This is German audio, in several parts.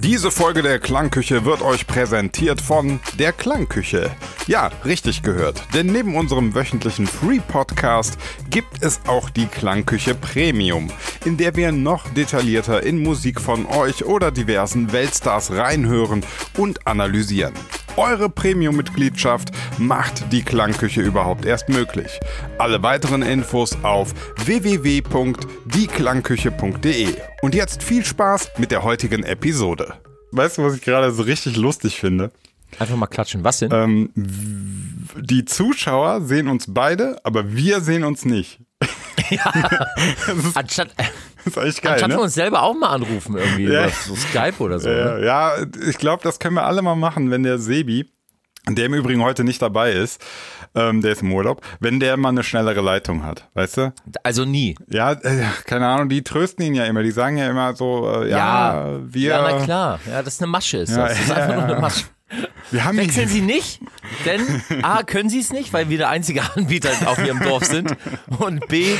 Diese Folge der Klangküche wird euch präsentiert von der Klangküche. Ja, richtig gehört, denn neben unserem wöchentlichen Free Podcast gibt es auch die Klangküche Premium, in der wir noch detaillierter in Musik von euch oder diversen Weltstars reinhören und analysieren. Eure Premium-Mitgliedschaft macht die Klangküche überhaupt erst möglich. Alle weiteren Infos auf www.dieklangküche.de. Und jetzt viel Spaß mit der heutigen Episode. Weißt du, was ich gerade so richtig lustig finde? Einfach mal klatschen. Was denn? Ähm, die Zuschauer sehen uns beide, aber wir sehen uns nicht. ja. Anstatt, Das ist eigentlich geil, anstatt ne? wir uns selber auch mal anrufen irgendwie Ja. über so Skype oder so. Ja, ne? ja, ich glaube, das können wir alle mal machen, wenn der Sebi, der im Übrigen heute nicht dabei ist, ähm, der ist im Urlaub, wenn der mal eine schnellere Leitung hat, weißt du? Also nie. Ja, äh, keine Ahnung, die trösten ihn ja immer, die sagen ja immer so, äh, ja, wir, Ja, na klar. Ja, das ist eine Masche. Ist Ja, das. das ist ja, einfach nur ja. eine Masche. Wir haben Wechseln Sie nicht, denn A, können Sie es nicht, weil wir der einzige Anbieter auf Ihrem Dorf sind und B,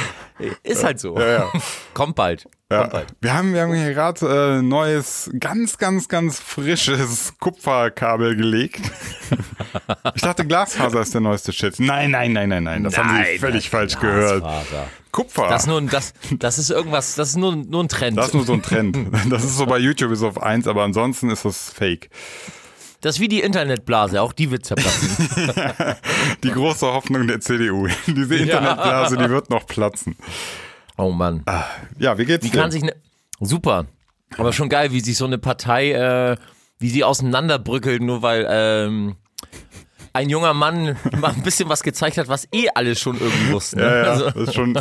ist halt so. ja. Kommt bald. Ja, Kommt bald. wir haben, wir haben hier gerade äh, neues, ganz, ganz, ganz frisches Kupferkabel gelegt. ich dachte, Glasfaser ist der neueste Shit. Nein, nein, nein, nein, nein. Das haben Sie Nein, völlig nein, falsch gehört. Glasfaser. Kupfer. Das ist, nur, das, das ist irgendwas, das ist nur, nur ein Trend. Das ist nur so ein Trend. Das ist so bei YouTube ist auf eins, aber ansonsten ist das fake. Das ist wie die Internetblase, auch die wird zerplatzen. Die große Hoffnung der CDU. Diese Internetblase, die wird noch platzen. Oh Mann. Ja, wie geht's Wie dir? kann sich ne Super. Aber schon geil, wie sich so eine Partei, äh, wie sie auseinanderbrückelt, nur weil ähm, ein junger Mann mal ein bisschen was gezeigt hat, was eh alle schon irgendwie wussten. Ne? ja, ja, Also, das ist schon.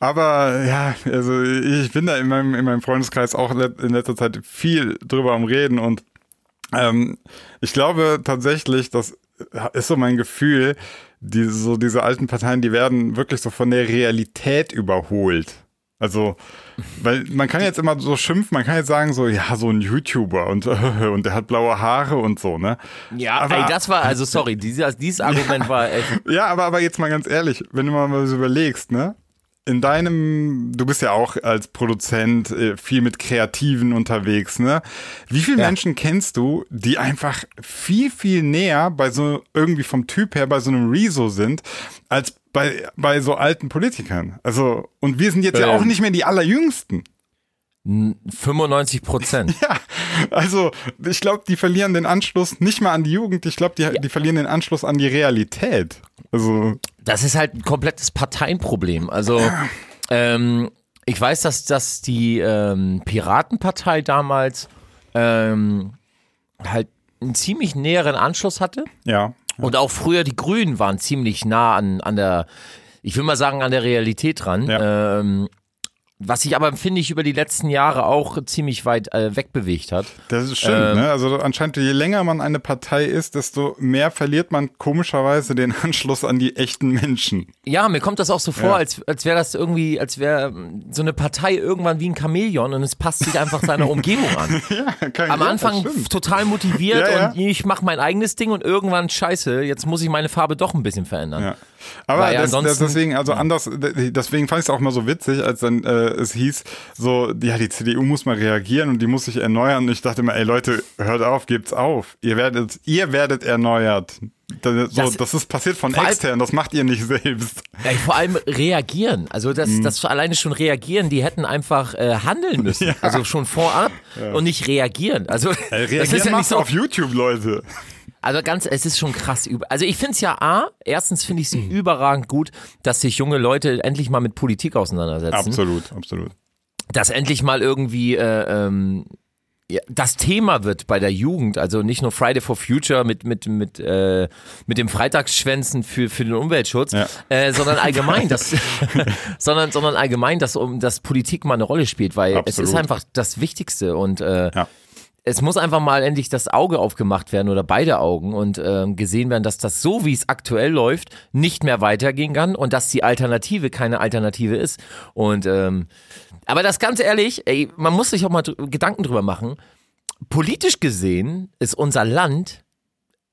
Aber ja, also ich bin da in meinem, in meinem Freundeskreis auch in letzter Zeit viel drüber am Reden und ähm, ich glaube tatsächlich, das ist so mein Gefühl, die, so diese alten Parteien, die werden wirklich so von der Realität überholt. Also, weil man kann jetzt immer so schimpfen, man kann jetzt sagen so, ja, so ein YouTuber und, und der hat blaue Haare und so, ne? ja, aber- ey, das war, also sorry, dieses, dieses Argument war echt. Ja, aber, aber jetzt mal ganz ehrlich, wenn du mal mal so überlegst, ne? In deinem, du bist ja auch als Produzent äh, viel mit Kreativen unterwegs, ne? Wie viele Ja. Menschen kennst du, die einfach viel, viel näher bei so, irgendwie vom Typ her bei so einem Rezo sind, als bei, bei so alten Politikern? Also, und wir sind jetzt ja Ähm. auch nicht mehr die allerjüngsten. 95 Prozent. Ja, also ich glaube, die verlieren den Anschluss nicht mal an die Jugend, ich glaube, die, die verlieren den Anschluss an die Realität. Also, Das ist halt ein komplettes Parteienproblem. Also, ähm, ich weiß, dass, dass die ähm, Piratenpartei damals ähm, halt einen ziemlich näheren Anschluss hatte. ja. Und auch früher die Grünen waren ziemlich nah an, an der, ich will mal sagen, an der Realität dran. Ja. Ähm, was sich aber, finde ich, über die letzten Jahre auch ziemlich weit äh, wegbewegt hat. Das ist stimmt, Ähm, ne? Also anscheinend, je länger man eine Partei ist, desto mehr verliert man komischerweise den Anschluss an die echten Menschen. Ja, mir kommt das auch so vor, Ja. als, als wäre das irgendwie, als wäre ähm, so eine Partei irgendwann wie ein Chamäleon und es passt sich einfach seiner Umgebung an. Ja, kann Am ja, Anfang total motiviert ja. und ich mache mein eigenes Ding und irgendwann scheiße, jetzt muss ich meine Farbe doch ein bisschen verändern. Ja. Aber Weil das, das, deswegen, also anders, deswegen fand ich es auch mal so witzig, als dann äh, es hieß, so, ja, die CDU muss mal reagieren und die muss sich erneuern. Und ich dachte immer, ey Leute, hört auf, gebt's auf. Ihr werdet, ihr werdet erneuert. Das, so, das, Das- ist passiert von extern, das macht ihr nicht selbst. Ey, vor allem reagieren. Also das, Mhm. das alleine schon reagieren, die hätten einfach äh, handeln müssen. Also schon vorab und nicht reagieren. Also Ey, das ist reagieren ja nicht machst so. auf YouTube, Leute. Also ganz, es ist schon krass. über- Also ich finde es ja A, erstens finde ich es Mhm. überragend gut, dass sich junge Leute endlich mal mit Politik auseinandersetzen. Absolut, absolut. Dass endlich mal irgendwie äh, ähm, ja, das Thema wird bei der Jugend, also nicht nur Friday for Future mit, mit, mit, äh, mit dem Freitagsschwänzen für, für den Umweltschutz, Ja. äh, sondern allgemein, dass, sondern, sondern allgemein, dass, um, dass Politik mal eine Rolle spielt, weil es Absolut. ist einfach das Wichtigste und äh, Ja. Es muss einfach mal endlich das Auge aufgemacht werden oder beide Augen und ähm, gesehen werden, dass das so, wie es aktuell läuft, nicht mehr weitergehen kann und dass die Alternative keine Alternative ist. Und ähm, aber das ganz ehrlich, ey, man muss sich auch mal Gedanken drüber machen. Politisch gesehen ist unser Land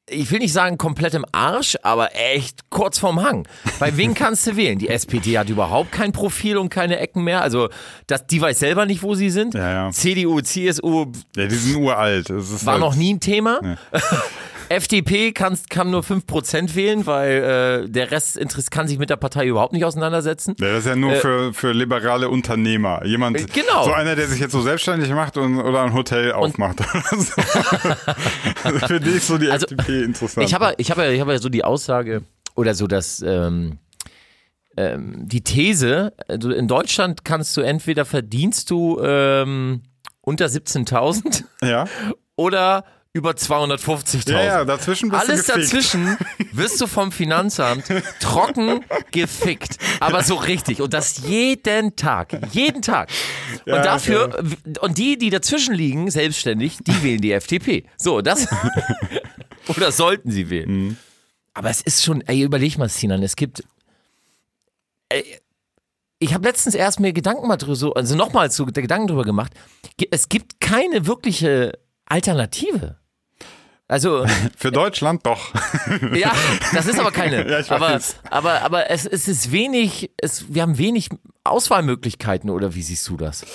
ich will nicht sagen komplett im Arsch, aber echt kurz vorm Hang. Bei wen kannst du wählen? Die SPD hat überhaupt kein Profil und keine Ecken mehr. Also das, die weiß selber nicht, wo sie sind. Ja, ja. CDU, CSU Ja, die sind uralt. War halt, noch nie ein Thema. FDP kann, kann nur 5% wählen, weil äh, der Rest kann sich mit der Partei überhaupt nicht auseinandersetzen. Ja, das ist ja nur Äh, für, für liberale Unternehmer. Jemand, Äh, genau. so einer, der sich jetzt so selbstständig macht und, oder ein Hotel aufmacht. Also für dich ist so die Also, FDP interessant. Ich habe ich hab ja, ich hab ja so die Aussage oder so das ähm, ähm, die These, also in Deutschland kannst du entweder verdienst du ähm, unter 17.000 ja. oder über 250.000. ja, ja, dazwischen bist Alles du gefickt. dazwischen wirst du vom Finanzamt trocken gefickt. Aber so richtig. Und das jeden Tag. Jeden Tag. Ja, und dafür, und die, die dazwischen liegen, selbstständig, die wählen die FDP. So, das. oder sollten sie wählen. Mhm. Aber es ist schon, ey, überleg mal, Sinan, es gibt. Ey, ich habe letztens erst mir Gedanken mal drüber, so, also nochmal so Gedanken drüber gemacht. Es gibt keine wirkliche Alternative. Also, Für Deutschland doch. ja, das ist aber keine. Ja, ich aber, weiß. aber, aber es, es ist wenig, es, wir haben wenig Auswahlmöglichkeiten, oder wie siehst du das?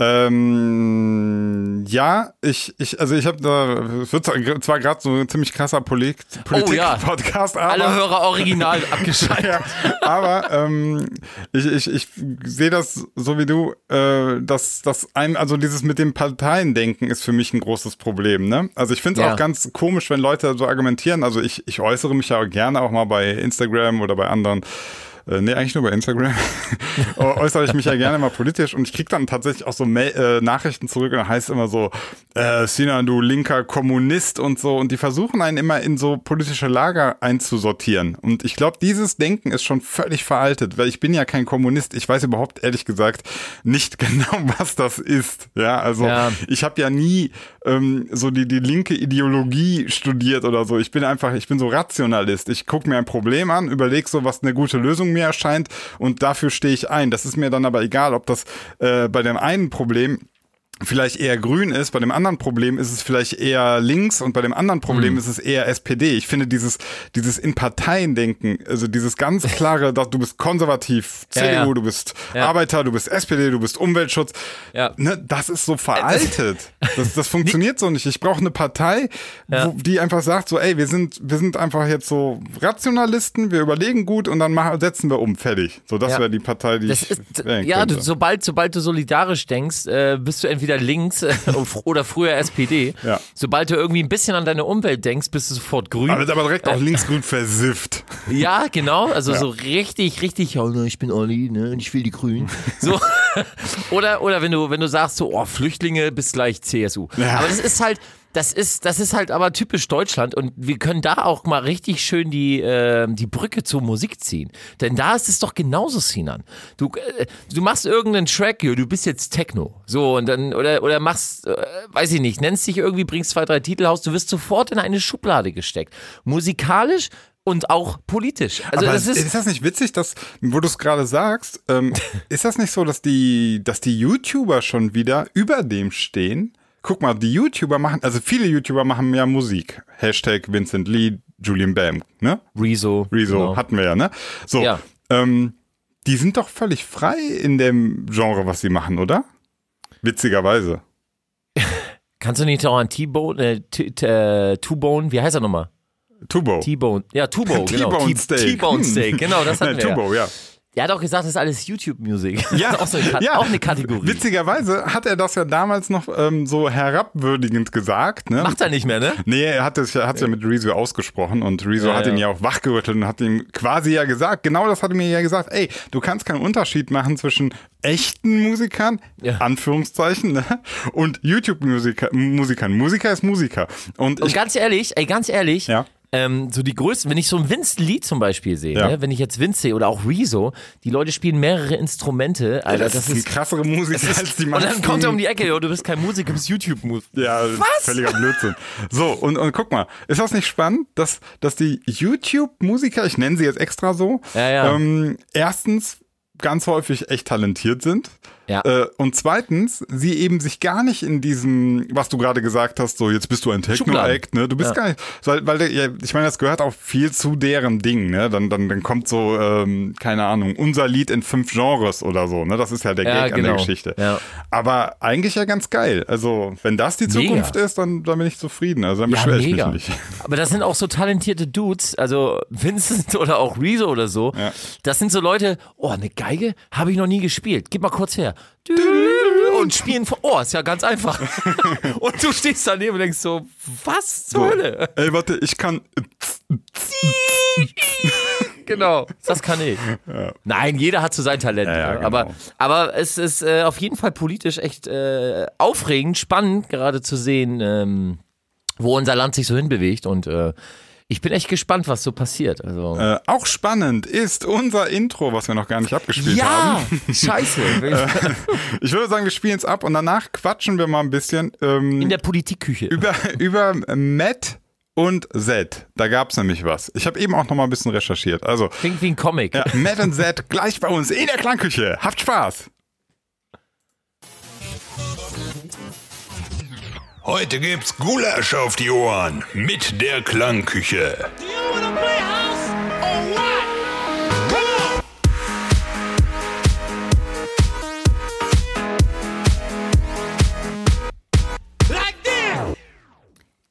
Ähm, ja, ich, ich, also ich habe da, es wird zwar gerade so ein ziemlich krasser Polit Oh ja. Politik-Podcast, aber. Alle Hörer original abgeschaltet. ja, aber ähm, ich, ich, ich sehe das so wie du, äh, dass das ein, also dieses mit dem Parteiendenken ist für mich ein großes Problem. Ne? Also ich finde es Ja. auch ganz komisch, wenn Leute so argumentieren. Also ich, ich äußere mich ja gerne auch mal bei Instagram oder bei anderen. Äh, nee, eigentlich nur bei Instagram. äußere ich mich ja gerne mal politisch und ich krieg dann tatsächlich auch so Mail, äh, Nachrichten zurück und da heißt immer so, äh, Sina, du linker Kommunist und so und die versuchen einen immer in so politische Lager einzusortieren und ich glaube, dieses Denken ist schon völlig veraltet, weil ich bin ja kein Kommunist, ich weiß überhaupt ehrlich gesagt nicht genau, was das ist, ja, also Ja. ich habe ja nie ähm, so die, die linke Ideologie studiert oder so, ich bin einfach, ich bin so Rationalist, ich gucke mir ein Problem an, überlege so, was eine gute Lösung mir erscheint und dafür stehe ich ein, das ist mir dann aber egal, ob das äh, bei dem einen Problem vielleicht eher grün ist, bei dem anderen Problem ist es vielleicht eher links und bei dem anderen Problem Mhm. ist es eher SPD. Ich finde dieses, dieses in Parteien denken, also dieses ganz klare, dass du bist konservativ, Ja, CDU, ja. du bist Ja. Arbeiter, du bist SPD, du bist Umweltschutz, Ja. ne, das ist so veraltet. Das, das funktioniert so nicht. Ich brauche eine Partei, wo, die einfach sagt so, ey, wir sind, wir sind einfach jetzt so Rationalisten, wir überlegen gut und dann machen, setzen wir um, fertig. So, das Ja. wäre die Partei, die Das ich ist, ja, du, sobald, sobald du solidarisch denkst, äh, bist du entweder links äh, oder früher SPD. Ja. Sobald du irgendwie ein bisschen an deine Umwelt denkst, bist du sofort grün. aber, aber direkt auch linksgrün versifft. Ja, genau. Also so richtig, richtig, ja, ne, ich bin Olli, ne, und ich will die Grünen. So. oder, oder wenn du, wenn du sagst so, oh, Flüchtlinge bis gleich CSU. Ja. Aber das ist halt, das ist, das ist halt aber typisch Deutschland und wir können da auch mal richtig schön die, äh, die Brücke zur Musik ziehen. Denn da ist es doch genauso, Sinan. Du, äh, du machst irgendeinen Track, du bist jetzt Techno. So, und dann, oder, oder machst, äh, weiß ich nicht, nennst dich irgendwie, bringst zwei, drei Titel raus, du wirst sofort in eine Schublade gesteckt. Musikalisch und auch politisch. Also Aber das ist, ist das nicht witzig, dass, wo du es gerade sagst, ähm, ist das nicht so, dass die, dass die YouTuber schon wieder über dem stehen? Guck mal, die YouTuber machen, also viele YouTuber machen ja Musik. Hashtag Vincent Lee, Julian Bam, ne? Rezo. Rezo genau. hatten wir ja, ne? So, Ja. ähm, die sind doch völlig frei in dem Genre, was sie machen, oder? Witzigerweise. Kannst du nicht auch an T-Bone, äh, T- T- äh, wie heißt er nochmal? Tubo. T-Bone. Ja, Tubo, genau. T-Bone Steak. T-Bone Steak, genau, das hatten wir. Tubo, ja. Der hat auch gesagt, das ist alles YouTube-Musik. Ja, auch, so eine, Ka- auch eine Kategorie. Witzigerweise hat er das ja damals noch ähm, so herabwürdigend gesagt. Ne? Macht er nicht mehr, ne? Nee, er hat es ja, hat's ja mit Rezo ausgesprochen und Rezo Ja, hat ihn ja. ja auch wachgerüttelt und hat ihm quasi ja gesagt, genau das hat er mir ja gesagt, ey, du kannst keinen Unterschied machen zwischen echten Musikern, Ja. Anführungszeichen, ne? und YouTube-Musikern. Musikern. Musiker ist Musiker. Und, Und ganz ehrlich, ey, ganz ehrlich, Ja. Ähm, so die größten, wenn ich so ein Vince Lee zum Beispiel sehe, Ja. ne? wenn ich jetzt Vince sehe oder auch Rezo, die Leute spielen mehrere Instrumente, Alter, das, ist ein krassere Musiker als die und meisten. dann kommt er um die Ecke, jo, du bist kein Musiker, du bist YouTube-Musiker. Ja, Was? völliger Blödsinn. So, und, und guck mal, ist das nicht spannend, dass, dass die YouTube-Musiker, ich nenne sie jetzt extra so, Ja, ja. Ähm, erstens ganz häufig echt talentiert sind. Ja. Äh, und zweitens, sie eben sich gar nicht in diesem, was du gerade gesagt hast, so jetzt bist du ein Techno-Act, ne? Du bist Ja. gar nicht, weil, weil ja, ich meine, das gehört auch viel zu deren Ding, ne? Dann, dann, dann kommt so, ähm, keine Ahnung, unser Lied in fünf Genres oder so, ne? Das ist ja der Ja, Gag an genau. der Geschichte. Ja. Aber eigentlich ja ganz geil. Also, wenn das die Zukunft ist, dann, dann bin ich zufrieden. Also, dann beschwere ich mega. mich nicht. Aber das sind auch so talentierte Dudes, also Vincent oder auch Rezo oder so. Das sind so Leute, oh, eine Geige habe ich noch nie gespielt. Gib mal kurz her. Und spielen vor. Oh, ist ja ganz einfach. Und du stehst daneben und denkst so, was zur Hölle? Ey, warte, ich kann. Genau, das kann ich. Nein, jeder hat so sein Talent. Ja, ja, genau. aber, aber es ist äh, auf jeden Fall politisch echt äh, aufregend, spannend, gerade zu sehen, ähm, wo unser Land sich so hinbewegt. Und äh, ich bin echt gespannt, was so passiert. Also, Äh, auch spannend ist unser Intro, was wir noch gar nicht abgespielt ja, haben. scheiße. Ich würde sagen, wir spielen es ab und danach quatschen wir mal ein bisschen ähm, In der Politikküche. über, über Matt und Z. Da gab es nämlich was. Ich habe eben auch noch mal ein bisschen recherchiert. Also, Klingt wie ein Comic. ja, Matt und Z gleich bei uns in der Klangküche. Habt Spaß! Heute gibt's Gulasch auf die Ohren mit der Klangküche.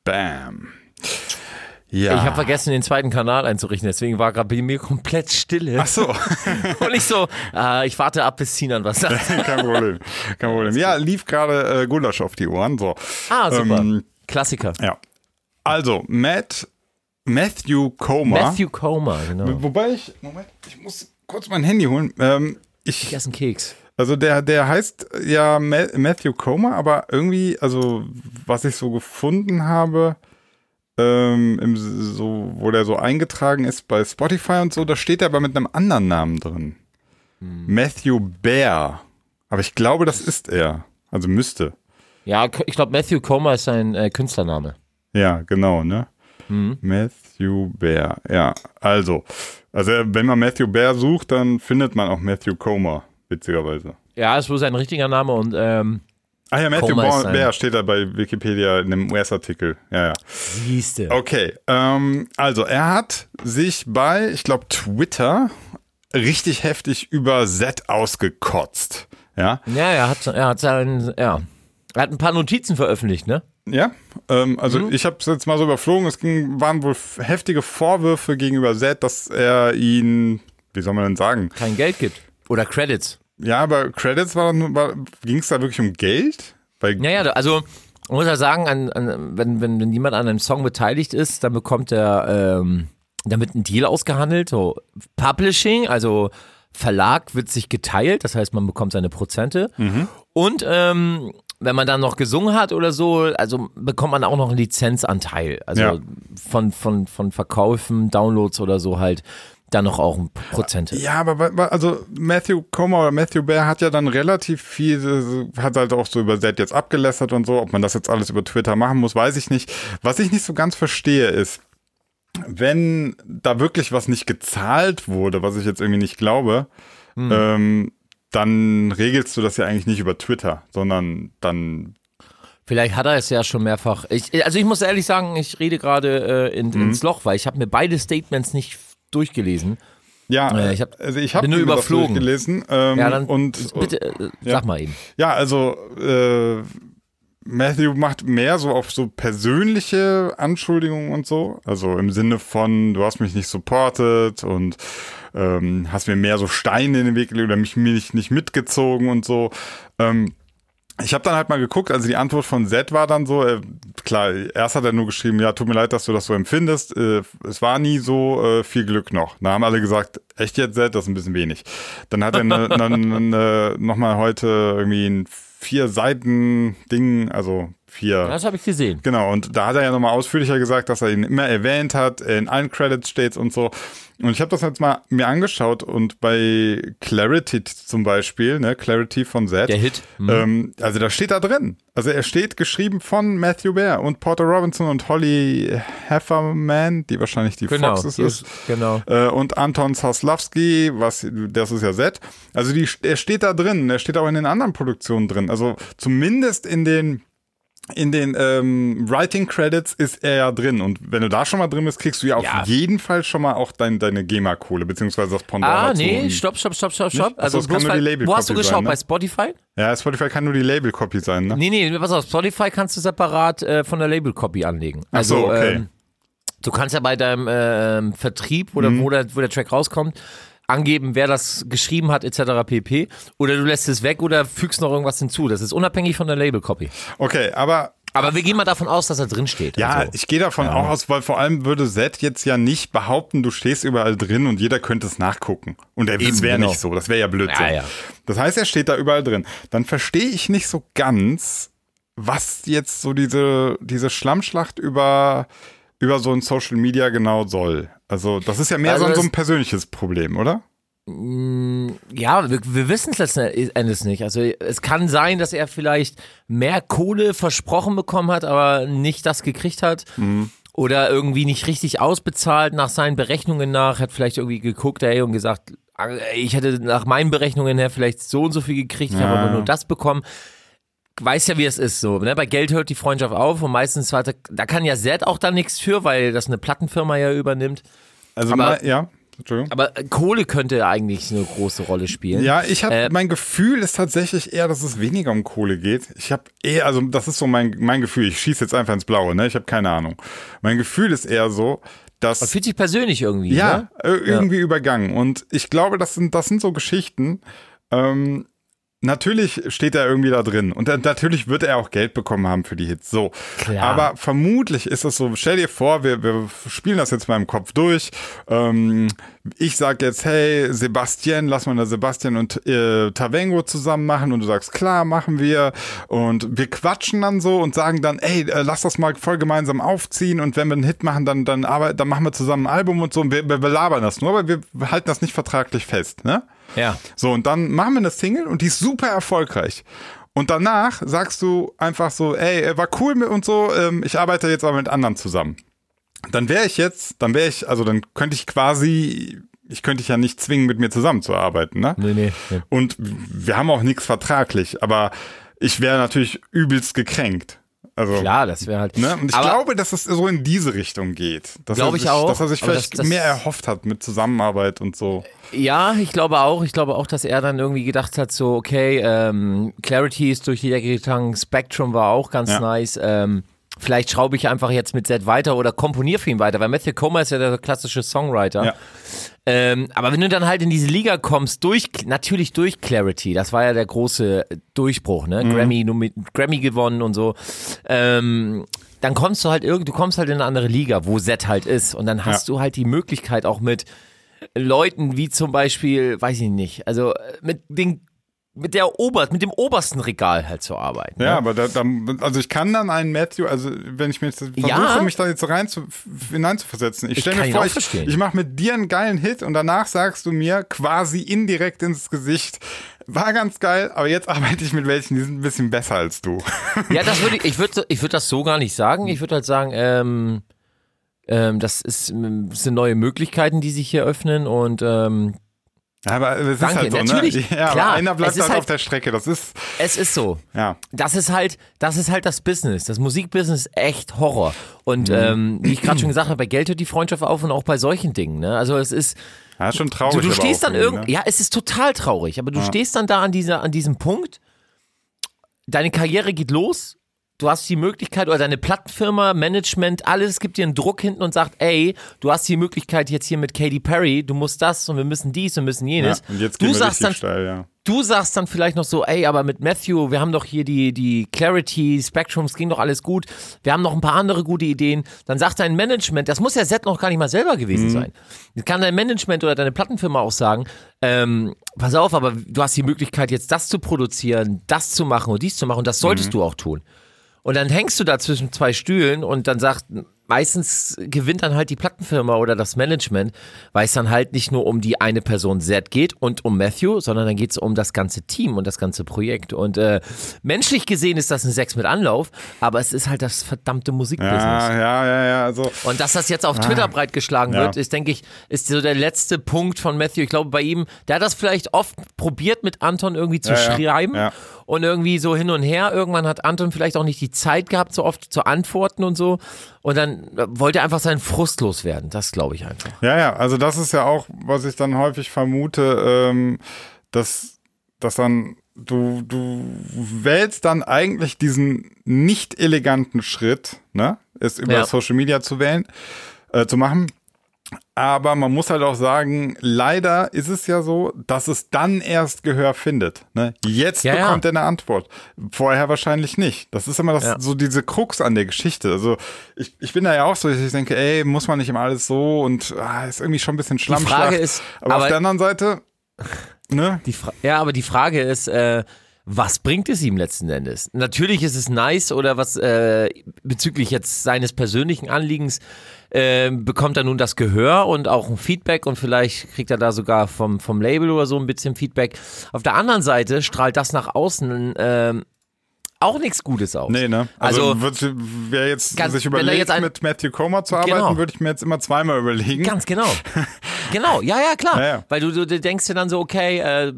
Bam. Ja. Ich habe vergessen, den zweiten Kanal einzurichten, deswegen war gerade bei mir komplett Stille. Ach so, Und ich so, äh, ich warte ab, bis Sinan was sagt. kein Problem. Kein Problem. Ja, lief gerade äh, Gulasch auf die Ohren. So. Ah, super. Ähm, Klassiker. Ja. Also, Matt, Matthew Comer. Matthew Comer, genau. Wobei ich, Moment, ich muss kurz mein Handy holen. Ähm, Ich ich, esse einen Keks. also der, der heißt ja Ma Matthew Comer, aber irgendwie, also was ich so gefunden habe, ähm, im, so, wo der so eingetragen ist bei Spotify und so, da steht er aber mit einem anderen Namen drin. Hm. Matthew Bear. Aber ich glaube, das ist er. Also müsste. Ja, ich glaube, Matthew Comer ist sein äh, Künstlername. Ja, genau, ne? Mhm. Matthew Bear. Ja, also. Also, wenn man Matthew Bear sucht, dann findet man auch Matthew Comer, witzigerweise. Ja, ist wohl sein richtiger Name und ähm, Ah ja, Matthew Comer ist Ba- sein- Bear steht da bei Wikipedia in einem US-Artikel. Ja, ja. siehste. Okay, ähm, also er hat sich bei, ich glaube, Twitter richtig heftig über Z ausgekotzt. Ja, Ja, er hat, er hat sein, ja. Er hat ein paar Notizen veröffentlicht, ne? ja. Ähm, also Mhm. ich habe es jetzt mal so überflogen. Es ging, waren wohl heftige Vorwürfe gegenüber Z, dass er ihn, wie soll man denn sagen? Kein Geld gibt. Oder Credits. Ja, aber Credits war, war ging es da wirklich um Geld? Weil, Ja, ja, also man muss ja sagen, an, an, wenn, wenn, wenn jemand an einem Song beteiligt ist, dann bekommt er ähm, damit ein Deal ausgehandelt. So Publishing, also Verlag wird sich geteilt, das heißt, man bekommt seine Prozente. Und ähm, wenn man dann noch gesungen hat oder so, also bekommt man auch noch einen Lizenzanteil. Also Ja. von, von, von Verkäufen, Downloads oder so halt dann noch auch ein Prozente. Ja, aber also Matthew Comer oder Matthew Bear hat ja dann relativ viel, äh, hat halt auch so über Z jetzt abgelästert und so. Ob man das jetzt alles über Twitter machen muss, weiß ich nicht. Was ich nicht so ganz verstehe ist, wenn da wirklich was nicht gezahlt wurde, was ich jetzt irgendwie nicht glaube, ähm, dann regelst du das ja eigentlich nicht über Twitter, sondern dann Vielleicht hat er es ja schon mehrfach. Ich, also ich muss ehrlich sagen, ich rede gerade äh, in, Mhm. ins Loch, weil ich habe mir beide Statements nicht durchgelesen. ja, Ja, ich hab- also ich habe bin nur überflogen. gelesen ähm, Ja, dann und bitte äh, ja. sag mal eben. Ja, also äh, Matthew macht mehr so auf so persönliche Anschuldigungen und so. Also im Sinne von, du hast mich nicht supportet und ähm, hast mir mehr so Steine in den Weg gelegt oder mich mir nicht, nicht mitgezogen und so. Ähm, ich habe dann halt mal geguckt, also die Antwort von Z war dann so, äh, klar, erst hat er nur geschrieben, ja, tut mir leid, dass du das so empfindest, äh, es war nie so, äh, viel Glück noch. Da haben alle gesagt, echt jetzt Z, das ist ein bisschen wenig. Dann hat er ne, ne, ne, nochmal heute irgendwie ein vier Seiten Ding, also vier. Das habe ich gesehen. Genau, und da hat er ja nochmal ausführlicher gesagt, dass er ihn immer erwähnt hat, in allen Credits steht und so. Und ich habe das jetzt mal mir angeschaut und bei Clarity zum Beispiel, ne, Clarity von Z, Der Hit. Mhm. ähm, also da steht da drin. Also er steht geschrieben von Matthew Bear und Porter Robinson und Holly Hefferman, die wahrscheinlich die Genau, Foxes die ist. genau. Äh, und Anton Soslavski, was, das ist ja Z. Also die, er steht da drin, er steht auch in den anderen Produktionen drin. Also zumindest in den in den ähm, Writing Credits ist er ja drin und wenn du da schon mal drin bist, kriegst du ja auf Ja. jeden Fall schon mal auch dein, deine GEMA-Kohle, beziehungsweise das Pendant Ah, nee, stopp, stopp, stopp, stopp, stopp. Also es kann nur die Label-Copy Wo hast du geschaut? sein, ne? Bei Spotify? Ja, Spotify kann nur die Label-Copy sein, ne? Nee, nee, pass auf, Spotify kannst du separat äh, von der Label-Copy anlegen. Also, so, okay. ähm, du kannst ja bei deinem ähm, Vertrieb oder Mhm. wo, der, wo der Track rauskommt, angeben, wer das geschrieben hat, etc. pp. Oder du lässt es weg oder fügst noch irgendwas hinzu. Das ist unabhängig von der Label-Copy. Okay, aber Aber wir gehen mal davon aus, dass er drin steht. ja, also. ich gehe davon auch aus, weil vor allem würde Z jetzt ja nicht behaupten, du stehst überall drin und jeder könnte es nachgucken. Und er- das wäre genau. nicht so, das wäre ja Blödsinn. Ja, ja. Das heißt, er steht da überall drin. Dann verstehe ich nicht so ganz, was jetzt so diese, diese Schlammschlacht über, über so ein Social Media genau soll. Also, das ist ja mehr Also so, ein- so ein persönliches Problem, oder? Ja, wir, wir wissen es letzten Endes nicht. Also es kann sein, dass er vielleicht mehr Kohle versprochen bekommen hat, aber nicht das gekriegt hat. Oder irgendwie nicht richtig ausbezahlt nach seinen Berechnungen nach, hat vielleicht irgendwie geguckt, ey, und gesagt, ich hätte nach meinen Berechnungen her vielleicht so und so viel gekriegt, ich habe Ja. aber nur das bekommen. Weiß ja, wie es ist so. Ne? Bei Geld hört die Freundschaft auf und meistens er, da kann ja Zed auch da nichts für, weil das eine Plattenfirma ja übernimmt. Also, Aber- mal, ja, Entschuldigung. Aber Kohle könnte eigentlich eine große Rolle spielen. Ja, ich habe Äh, mein Gefühl ist tatsächlich eher, dass es weniger um Kohle geht. Ich habe eher, also das ist so mein mein Gefühl. Ich schieße jetzt einfach ins Blaue, ne? Ich habe keine Ahnung. Mein Gefühl ist eher so, dass Man fühlt sich persönlich irgendwie. ja Ne? äh, irgendwie übergangen. Und ich glaube, das sind das sind so Geschichten. Ähm, Natürlich steht er irgendwie da drin und dann, natürlich wird er auch Geld bekommen haben für die Hits. So. Klar. Aber vermutlich ist es so, stell dir vor, wir, wir spielen das jetzt mal im Kopf durch. Ähm, ich sag jetzt, hey, Sebastian, lass mal eine Sebastian und äh, Tavengo zusammen machen und du sagst, klar, machen wir. Und wir quatschen dann so und sagen dann, ey, äh, lass das mal voll gemeinsam aufziehen und wenn wir einen Hit machen, dann, dann, aber, dann machen wir zusammen ein Album und so und wir, wir belabern das nur, aber wir halten das nicht vertraglich fest, ne? Ja. So, und dann machen wir eine Single und die ist super erfolgreich. Und danach sagst du einfach so, ey, war cool mit und so, ähm, ich arbeite jetzt aber mit anderen zusammen. Dann wäre ich jetzt, dann wäre ich, also dann könnte ich quasi, ich könnte dich ja nicht zwingen, mit mir zusammenzuarbeiten, ne? Nee, nee, nee. Und wir haben auch nichts vertraglich, aber ich wäre natürlich übelst gekränkt. Also, Klar, das wäre halt. Ne? Und ich aber, glaube, dass es so in diese Richtung geht. Dass Glaub er ich sich, auch, Dass er sich vielleicht das- das- mehr erhofft hat mit Zusammenarbeit und so. Ja, ich glaube auch. Ich glaube auch, dass er dann irgendwie gedacht hat, so, okay, ähm, Clarity ist durch die Decke gegangen, Spectrum war auch ganz Ja. nice. Ähm, vielleicht schraube ich einfach jetzt mit Zed weiter oder komponiere für ihn weiter, weil Matthew Comer ist ja der klassische Songwriter. Ja. Ähm, aber wenn du dann halt in diese Liga kommst, durch, natürlich durch Clarity, das war ja der große Durchbruch, ne? Grammy, nomi- Grammy gewonnen und so. Ähm, dann kommst du halt irgend, du kommst halt in eine andere Liga, wo Zed halt ist. Und dann hast Ja. du halt die Möglichkeit auch mit Leuten wie zum Beispiel, weiß ich nicht, also äh, mit den mit der Ober, mit dem obersten Regal halt zu arbeiten. Ja, ne? aber da, da, also ich kann dann einen Matthew, also wenn ich mir jetzt versuche, Ja. mich da jetzt rein zu, hineinzuversetzen. Ich Ich stelle mir vor, ich, ich mache mit dir einen geilen Hit und danach sagst du mir quasi indirekt ins Gesicht, war ganz geil, aber jetzt arbeite ich mit welchen, die sind ein bisschen besser als du. Ja, das würde ich, ich würde ich würd das so gar nicht sagen. Ich würde halt sagen, ähm, ähm, das ist, das sind neue Möglichkeiten, die sich hier öffnen und ähm, Aber es ist Danke, halt so, natürlich, ne? Ja, klar, einer bleibt halt halt- auf der Strecke. Das ist, es ist so. ja. Das ist halt, das ist halt das Business. Das Musikbusiness ist echt Horror. Und Mhm. ähm, wie ich gerade schon gesagt habe, bei Geld hört die Freundschaft auf und auch bei solchen Dingen. Ne? Also es ist, Ja, ist schon traurig. du, du stehst dann irgendwie, irgend, ne? ja, es ist total traurig, aber du stehst dann da an dieser, an diesem Punkt. Deine Karriere geht los. Du hast die Möglichkeit oder deine Plattenfirma, Management, alles gibt dir einen Druck hinten und sagt, ey, du hast die Möglichkeit jetzt hier mit Katy Perry, du musst das und wir müssen dies und müssen Ja, jenes. und jetzt du sagst dann, steil, ja. du sagst dann vielleicht noch so, ey, aber mit Matthew, wir haben doch hier die, die Clarity, Spectrums, ging doch alles gut. Wir haben noch ein paar andere gute Ideen. Dann sagt dein Management, das muss ja Set noch gar nicht mal selber gewesen sein. Das kann dein Management oder deine Plattenfirma auch sagen, ähm, pass auf, aber du hast die Möglichkeit jetzt das zu produzieren, das zu machen und dies zu machen und das solltest du auch tun. Und dann hängst du da zwischen zwei Stühlen und dann sagt, meistens gewinnt dann halt die Plattenfirma oder das Management, weil es dann halt nicht nur um die eine Person Zed geht und um Matthew, sondern dann geht es um das ganze Team und das ganze Projekt. Und äh, menschlich gesehen ist das ein Sex mit Anlauf, aber es ist halt das verdammte Musikbusiness. Ja, ja, ja, ja. Also, Und dass das jetzt auf Twitter breitgeschlagen Ja. wird, ist, denke ich, ist so der letzte Punkt von Matthew. Ich glaube, bei ihm, der hat das vielleicht oft probiert, mit Anton irgendwie zu Ja, ja, schreiben ja. und irgendwie so hin und her. Irgendwann hat Anton vielleicht auch nicht die Zeit gehabt, so oft zu antworten und so. Und dann äh, wollte er einfach seinen Frust loswerden. Das glaube ich einfach. Ja, ja, also das ist ja auch, was ich dann häufig vermute, ähm, dass, dass dann du, du wählst dann eigentlich diesen nicht eleganten Schritt, ne, es über Ja. Social Media zu wählen, äh, zu machen. Aber man muss halt auch sagen, leider ist es ja so, dass es dann erst Gehör findet. Ne? Jetzt Ja, ja. bekommt er eine Antwort. Vorher wahrscheinlich nicht. Das ist immer das, Ja. so diese Krux an der Geschichte. Also ich, ich bin da ja auch so, dass ich denke, ey, muss man nicht immer alles so und ah, ist irgendwie schon ein bisschen. Frage ist, aber, auf aber- der anderen Seite, ne? Ja, aber die Frage ist, äh, was bringt es ihm letzten Endes? Natürlich ist es nice oder was äh, bezüglich jetzt seines persönlichen Anliegens äh, bekommt er nun das Gehör und auch ein Feedback und vielleicht kriegt er da sogar vom, vom Label oder so ein bisschen Feedback. Auf der anderen Seite strahlt das nach außen ähm, auch nichts Gutes aus. Nee, ne? Also, Also- wer jetzt Ganz- sich wenn er überlegt, jetzt ein- mit Matthew Comer zu arbeiten, Genau. würde ich mir jetzt immer zweimal überlegen. Ganz genau. genau, ja, ja, klar. Ja, ja. Weil du, du, du denkst dir dann so, okay, äh,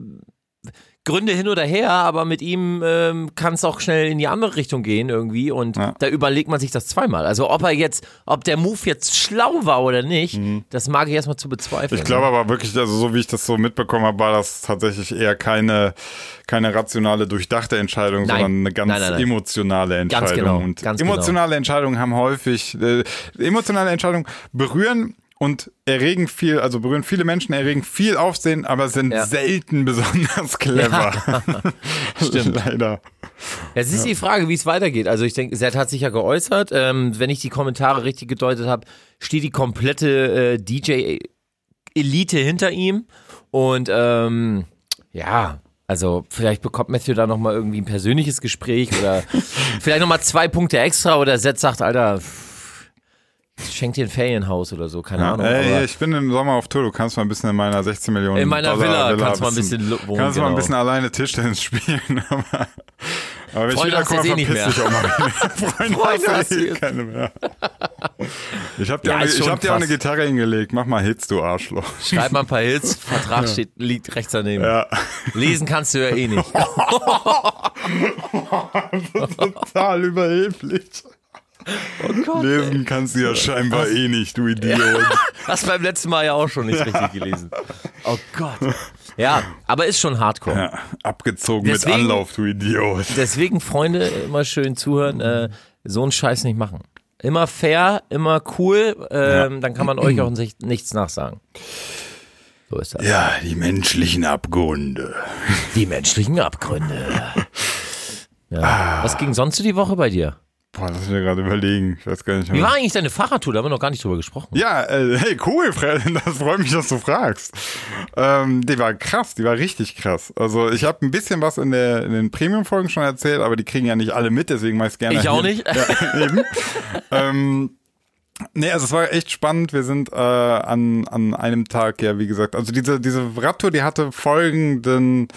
Gründe hin oder her, aber mit ihm ähm, kann es auch schnell in die andere Richtung gehen irgendwie und Ja. da überlegt man sich das zweimal. Also ob er jetzt, ob der Move jetzt schlau war oder nicht, das mag ich erstmal zu bezweifeln. Mhm. Ich glaube aber wirklich, also so wie ich das so mitbekommen habe, war das tatsächlich eher keine, keine rationale, durchdachte Entscheidung, Nein. sondern eine ganz Nein, nein, emotionale Entscheidung. genau, Und ganz genau. emotionale Entscheidungen haben häufig, äh, emotionale Entscheidungen berühren und erregen viel, also berühren viele Menschen, erregen viel Aufsehen, aber sind Ja. selten besonders clever. Stimmt. Leider. Jetzt ist die Frage, wie es weitergeht. Also ich denke, Zed hat sich ja geäußert. Ähm, wenn ich die Kommentare richtig gedeutet habe, steht die komplette äh, DJ-Elite hinter ihm. Und ähm, ja, also vielleicht bekommt Matthew da nochmal irgendwie ein persönliches Gespräch oder vielleicht nochmal zwei Punkte extra oder Zed sagt, Alter, pff, schenkt dir ein Ferienhaus oder so, keine Ja, Ahnung. ey, aber ich bin im Sommer auf Tour. Du kannst mal ein bisschen in meiner 16 Millionen In meiner Dollar Villa kannst du mal ein bisschen wohnen, Kannst mal ein genau. bisschen alleine Tischtennis spielen. Aber, aber wenn ich Freunde du wiederkomme, eh verpiss dich auch mal. Freunde, Freunde hast du eh jetzt- keine mehr. Ich hab dir, Ja, auch, eine- ist ich hab dir auch eine. Gitarre hingelegt. Mach mal Hits, du Arschloch. Schreib mal ein paar Hits, Vertrag steht, liegt rechts daneben. Ja. Lesen kannst du ja eh nicht. Total überheblich. Oh Gott. Lesen kannst du ja scheinbar eh nicht, du Idiot. Hast beim letzten Mal ja auch schon nicht richtig gelesen. Oh Gott. Ja, aber ist schon Hardcore. Ja, abgezogen Deswegen- mit Anlauf, du Idiot. Deswegen, Freunde, immer schön zuhören, äh, so einen Scheiß nicht machen. Immer fair, immer cool, ähm, dann kann man euch auch nicht, nichts nachsagen. So ist das. Ja, die menschlichen Abgründe. Die menschlichen Abgründe. Ja. Ah. Was ging sonst so die Woche bei dir? Boah, lass mich gerade überlegen. Ich weiß gar nicht Wie mehr. war eigentlich deine Fahrradtour? Da haben wir noch gar nicht drüber gesprochen. Ja, äh, hey, cool, Fred. Das freut mich, dass du fragst. Ähm, die war krass, die war richtig krass. Also ich habe ein bisschen was in, der, in den Premium-Folgen schon erzählt, aber die kriegen ja nicht alle mit, deswegen meist gerne. Ich auch nicht. Ja, eben. ähm, nee, also es war echt spannend. Wir sind äh, an, an einem Tag, ja, wie gesagt, also diese, diese Radtour, die hatte folgenden,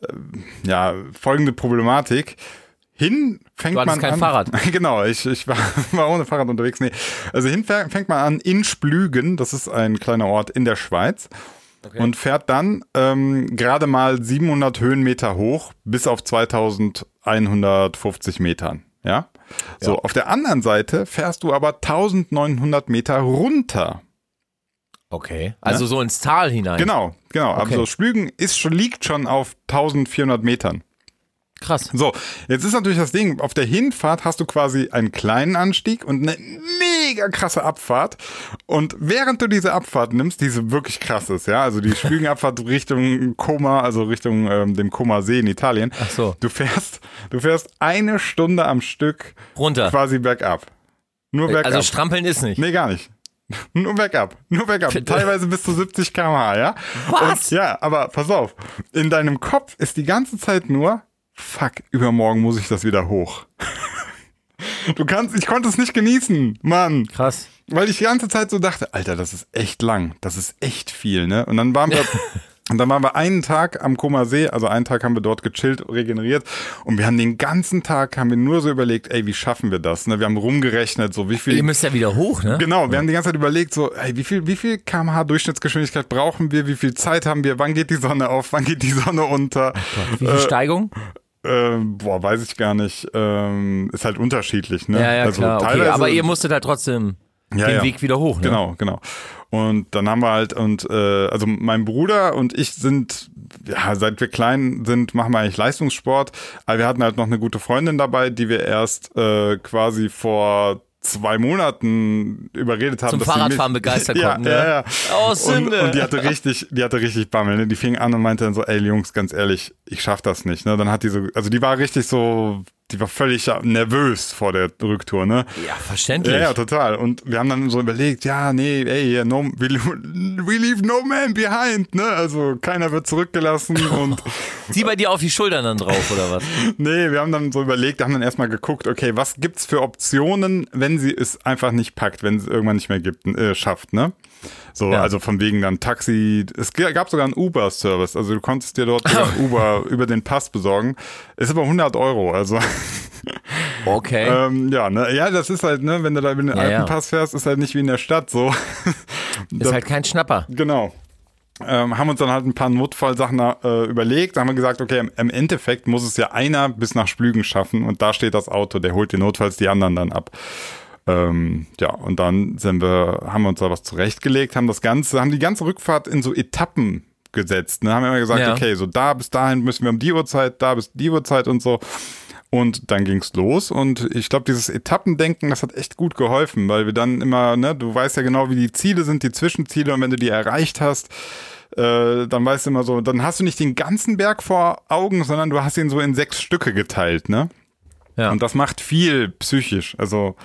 äh, ja, folgende Problematik. Hin fängt man kein an. Fahrrad. Genau, ich, ich war, war ohne Fahrrad unterwegs. Nee. Also hin fäng- fängt man an in Splügen, das ist ein kleiner Ort in der Schweiz. Und fährt dann ähm, gerade mal 700 Höhenmeter hoch bis auf 2150 Metern. Ja. So, Ja. auf der anderen Seite fährst du aber 1900 Meter runter. Okay. Also so ins Tal hinein. Genau, genau. Okay. Also Splügen ist schon, liegt schon auf 1400 Metern. Krass. So, jetzt ist natürlich das Ding, auf der Hinfahrt hast du quasi einen kleinen Anstieg und eine mega krasse Abfahrt. Und während du diese Abfahrt nimmst, diese wirklich krass ist, ja, also die Spügenabfahrt Richtung Koma, also Richtung ähm, dem Koma See in Italien. Ach so. Du fährst, du fährst eine Stunde am Stück Runter. quasi bergab. Nur bergab. Also strampeln ist nicht. Nee, gar nicht. Nur bergab. Nur bergab. Teilweise bis zu 70 km/h, ja? Was? Und, ja, aber pass auf. In deinem Kopf ist die ganze Zeit nur, fuck, übermorgen muss ich das wieder hoch. Du kannst, ich konnte es nicht genießen, Mann. Krass. Weil ich die ganze Zeit so dachte, Alter, das ist echt lang, das ist echt viel, ne? Und dann waren wir, und dann waren wir einen Tag am Koma See, also einen Tag haben wir dort gechillt, regeneriert und wir haben den ganzen Tag, haben wir nur so überlegt, ey, wie schaffen wir das, ne? Wir haben rumgerechnet, so wie viel... Ihr müsst ja wieder hoch, ne? Genau, wir haben die ganze Zeit überlegt, so, ey, wie viel, wie viel kmh Durchschnittsgeschwindigkeit brauchen wir, wie viel Zeit haben wir, wann geht die Sonne auf, wann geht die Sonne unter? Wie viel Steigung? Ähm, boah, weiß ich gar nicht. Ähm, ist halt unterschiedlich, ne? Ja, ja, klar. Okay, aber ihr musstet halt trotzdem Ja, den ja. Weg wieder hoch, ne? Genau, genau. Und dann haben wir halt, und äh, also mein Bruder und ich sind, ja, seit wir klein sind, machen wir eigentlich Leistungssport. Aber wir hatten halt noch eine gute Freundin dabei, die wir erst äh, quasi vor zwei Monaten überredet haben. Zum dass Fahrradfahren begeistern ja, konnten, Ja, ne? ja. Oh, und, Sünde. und die hatte richtig, die hatte richtig Bammel. Ne? Die fing an und meinte dann so, ey Jungs, ganz ehrlich, ich schaff das nicht. Ne? Dann hat die so, also die war richtig so, die war völlig nervös vor der Rücktour, ne? Ja, verständlich. Ja, ja, total. Und wir haben dann so überlegt, ja, nee, ey, no, we, we leave no man behind, ne? Also keiner wird zurückgelassen und Sie bei dir auf die Schultern dann drauf, oder was? nee, wir haben dann so überlegt, haben dann erstmal geguckt, okay, was gibt's für Optionen, wenn sie es einfach nicht packt, wenn es irgendwann nicht mehr gibt, äh, schafft, ne? So, Ja. also von wegen dann Taxi, es gab sogar einen Uber-Service, also du konntest dir dort Uber über den Pass besorgen. Ist aber 100 Euro, also Okay. ähm, ja, ne, ja, das ist halt, ne, wenn du da über den Ja, ja. Alpenpass fährst, ist halt nicht wie in der Stadt so. ist halt kein Schnapper. Genau. Ähm, haben uns dann halt ein paar Notfallsachen äh, überlegt. Da haben wir gesagt, okay, im, im Endeffekt muss es ja einer bis nach Splügen schaffen und da steht das Auto, der holt dir notfalls die anderen dann ab. Ähm, ja, und dann sind wir, haben wir uns da was zurechtgelegt, haben das Ganze, haben die ganze Rückfahrt in so Etappen gesetzt. Ne? Haben immer gesagt, Ja. okay, so da bis dahin müssen wir um die Uhrzeit, da bis die Uhrzeit und so. Und dann ging's los und ich glaube, dieses Etappendenken, das hat echt gut geholfen, weil wir dann immer, ne, du weißt ja genau, wie die Ziele sind, die Zwischenziele und wenn du die erreicht hast, äh, dann weißt du immer so, dann hast du nicht den ganzen Berg vor Augen, sondern du hast ihn so in sechs Stücke geteilt, ne? Ja. Und das macht viel psychisch. Also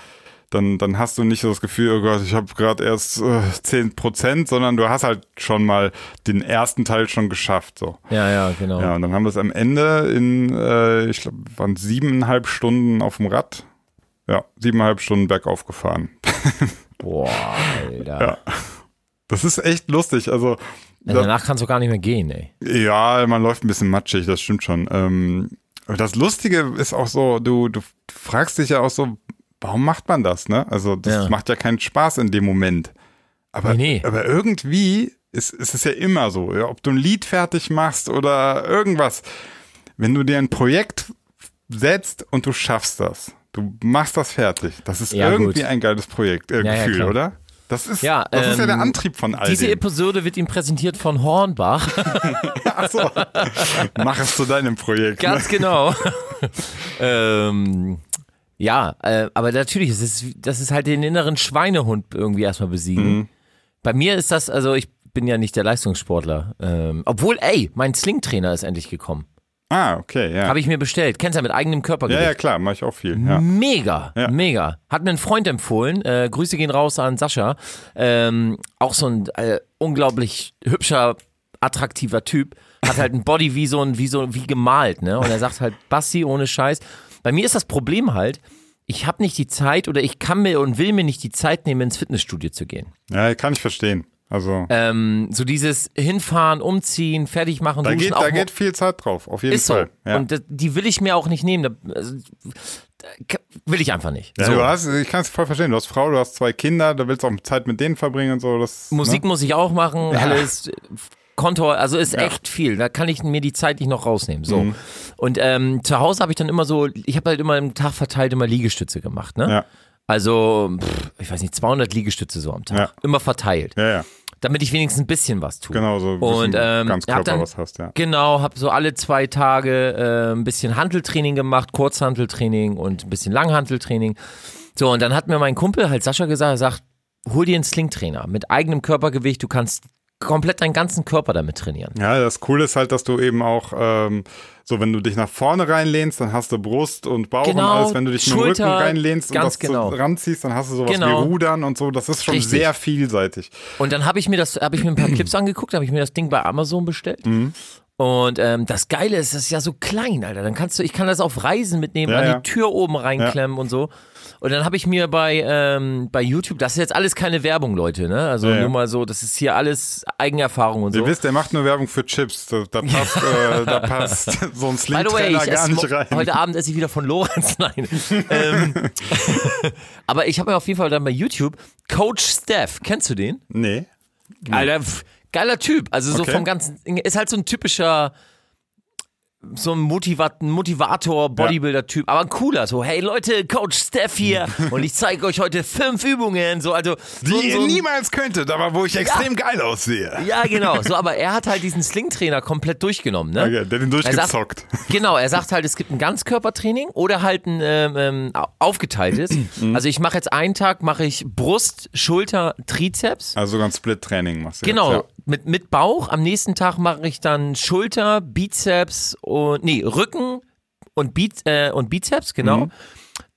dann, dann hast du nicht so das Gefühl, oh Gott, ich habe gerade erst äh, 10 Prozent, sondern du hast halt schon mal den ersten Teil schon geschafft. So. Ja, ja, genau. Ja, und dann haben wir es am Ende in, äh, ich glaube, waren siebeneinhalb Stunden auf dem Rad. Ja, siebeneinhalb Stunden bergauf gefahren. Boah, Alter. Ja. Das ist echt lustig. Also, Ja, danach kannst du gar nicht mehr gehen, ey. ja, man läuft ein bisschen matschig, das stimmt schon. Ähm, das Lustige ist auch so, du, du fragst dich ja auch so, warum macht man das, ne? Also, das Ja. macht ja keinen Spaß in dem Moment. Aber, Nee, nee. aber irgendwie ist, ist es ja immer so, ja, ob du ein Lied fertig machst oder irgendwas. Wenn du dir ein Projekt setzt und du schaffst das, du machst das fertig, das ist Ja, irgendwie gut. ein geiles Projekt, äh, Ja, ja, Gefühl, klar. oder? Das ist, Ja, das ist ja der ähm, Antrieb von all Diese dem. Episode wird ihm präsentiert von Hornbach. Achso, mach es zu deinem Projekt. Ganz ne? genau. ähm, ja, äh, aber natürlich, es ist, das ist halt den inneren Schweinehund irgendwie erstmal besiegen. Mhm. Bei mir ist das, also ich bin ja nicht der Leistungssportler. Ähm, obwohl, ey, mein Slingtrainer ist endlich gekommen. Ah, okay, ja. Habe ich mir bestellt. Kennst du ja mit eigenem ja, Körpergewicht. ja, klar, mache ich auch viel. Ja. Mega, Ja. mega. Hat mir ein Freund empfohlen. Äh, Grüße gehen raus an Sascha. Ähm, auch so ein äh, unglaublich hübscher, attraktiver Typ. Hat halt ein Body wie so ein, wie so, wie gemalt, ne? Und er sagt halt, Basti, ohne Scheiß. Bei mir ist das Problem halt, ich habe nicht die Zeit oder ich kann mir und will mir nicht die Zeit nehmen, ins Fitnessstudio zu gehen. ja, kann ich verstehen. Also, Ähm, so dieses Hinfahren, umziehen, fertig machen, da, duschen, geht, auch da geht viel Zeit drauf, auf jeden ist so. Fall. Ja. Und das, die will ich mir auch nicht nehmen. Da, also, da, will ich einfach nicht. ja, so. du hast, ich kann es voll verstehen. Du hast Frau, du hast zwei Kinder, da willst du auch Zeit mit denen verbringen und so. Das, Musik ne? muss ich auch machen, alles äh, Konto, also ist Ja. Mhm. echt viel. Da kann ich mir die Zeit nicht noch rausnehmen. So. Und ähm, zu Hause habe ich dann immer so, ich habe halt immer im Tag verteilt immer Liegestütze gemacht, ne? Ja, Also, pff, ich weiß nicht, 200 Liegestütze so am Tag. Ja. Immer verteilt. ja, ja. Damit ich wenigstens ein bisschen was tue. Genau, so Und ähm, ganz Körper dann, was hast, ja. Genau, habe so alle zwei Tage äh, ein bisschen Hanteltraining gemacht, Kurzhanteltraining und ein bisschen Langhanteltraining. So, und dann hat mir mein Kumpel halt Sascha gesagt, er sagt, hol dir einen Slingtrainer mit eigenem Körpergewicht, du kannst komplett deinen ganzen Körper damit trainieren. Ja, das Coole ist halt, dass du eben auch, ähm, so wenn du dich nach vorne reinlehnst, dann hast du Brust und Bauch Genau, und alles. Wenn du dich mit dem Rücken Schulter, reinlehnst und das genau. so ranziehst, dann hast du sowas Genau. wie Rudern und so. Das ist schon Richtig. sehr vielseitig. Und dann habe ich mir das, habe ich mir ein paar Clips angeguckt, habe ich mir das Ding bei Amazon bestellt. Mhm. Und ähm, das Geile ist, das ist ja so klein, Alter. Dann kannst du, ich kann das auf Reisen mitnehmen, Ja, an ja. die Tür oben reinklemmen und so. Und dann habe ich mir bei, ähm, bei YouTube, das ist jetzt alles keine Werbung, Leute, ne? Also Ja, ja. nur mal so, das ist hier alles Eigenerfahrung und so. Ihr wisst, er macht nur Werbung für Chips. Da, da passt, äh, da passt so ein By the way, Sling-Trainer ich gar nicht rein. heute Abend esse ich wieder von Lorenz. Nein. ähm, aber ich habe mir auf jeden Fall dann bei YouTube Coach Steph, kennst du den? nee. Alter, pf, geiler Typ. Also so Okay. vom ganzen, ist halt so ein typischer, so ein Motivat, Motivator, Bodybuilder-Typ, aber ein cooler. So, hey Leute, Coach Steph hier und ich zeige euch heute fünf Übungen. So, also Die so, ihr so ein- niemals könntet, aber wo ich extrem geil aussehe. Ja, genau. So, aber er hat halt diesen Sling-Trainer komplett durchgenommen, ne? Okay, der hat ihn Er sagt- durchgezockt. Genau, er sagt halt, es gibt ein Ganzkörpertraining oder halt ein ähm, ähm, aufgeteiltes. Mhm. Also ich mache jetzt einen Tag, mache ich Brust, Schulter, Trizeps. Also sogar ein Split-Training machst du Genau, jetzt. Mit, mit Bauch. Am nächsten Tag mache ich dann Schulter, Bizeps und, nee, Rücken und, Biz, äh, und Bizeps, genau. Mhm.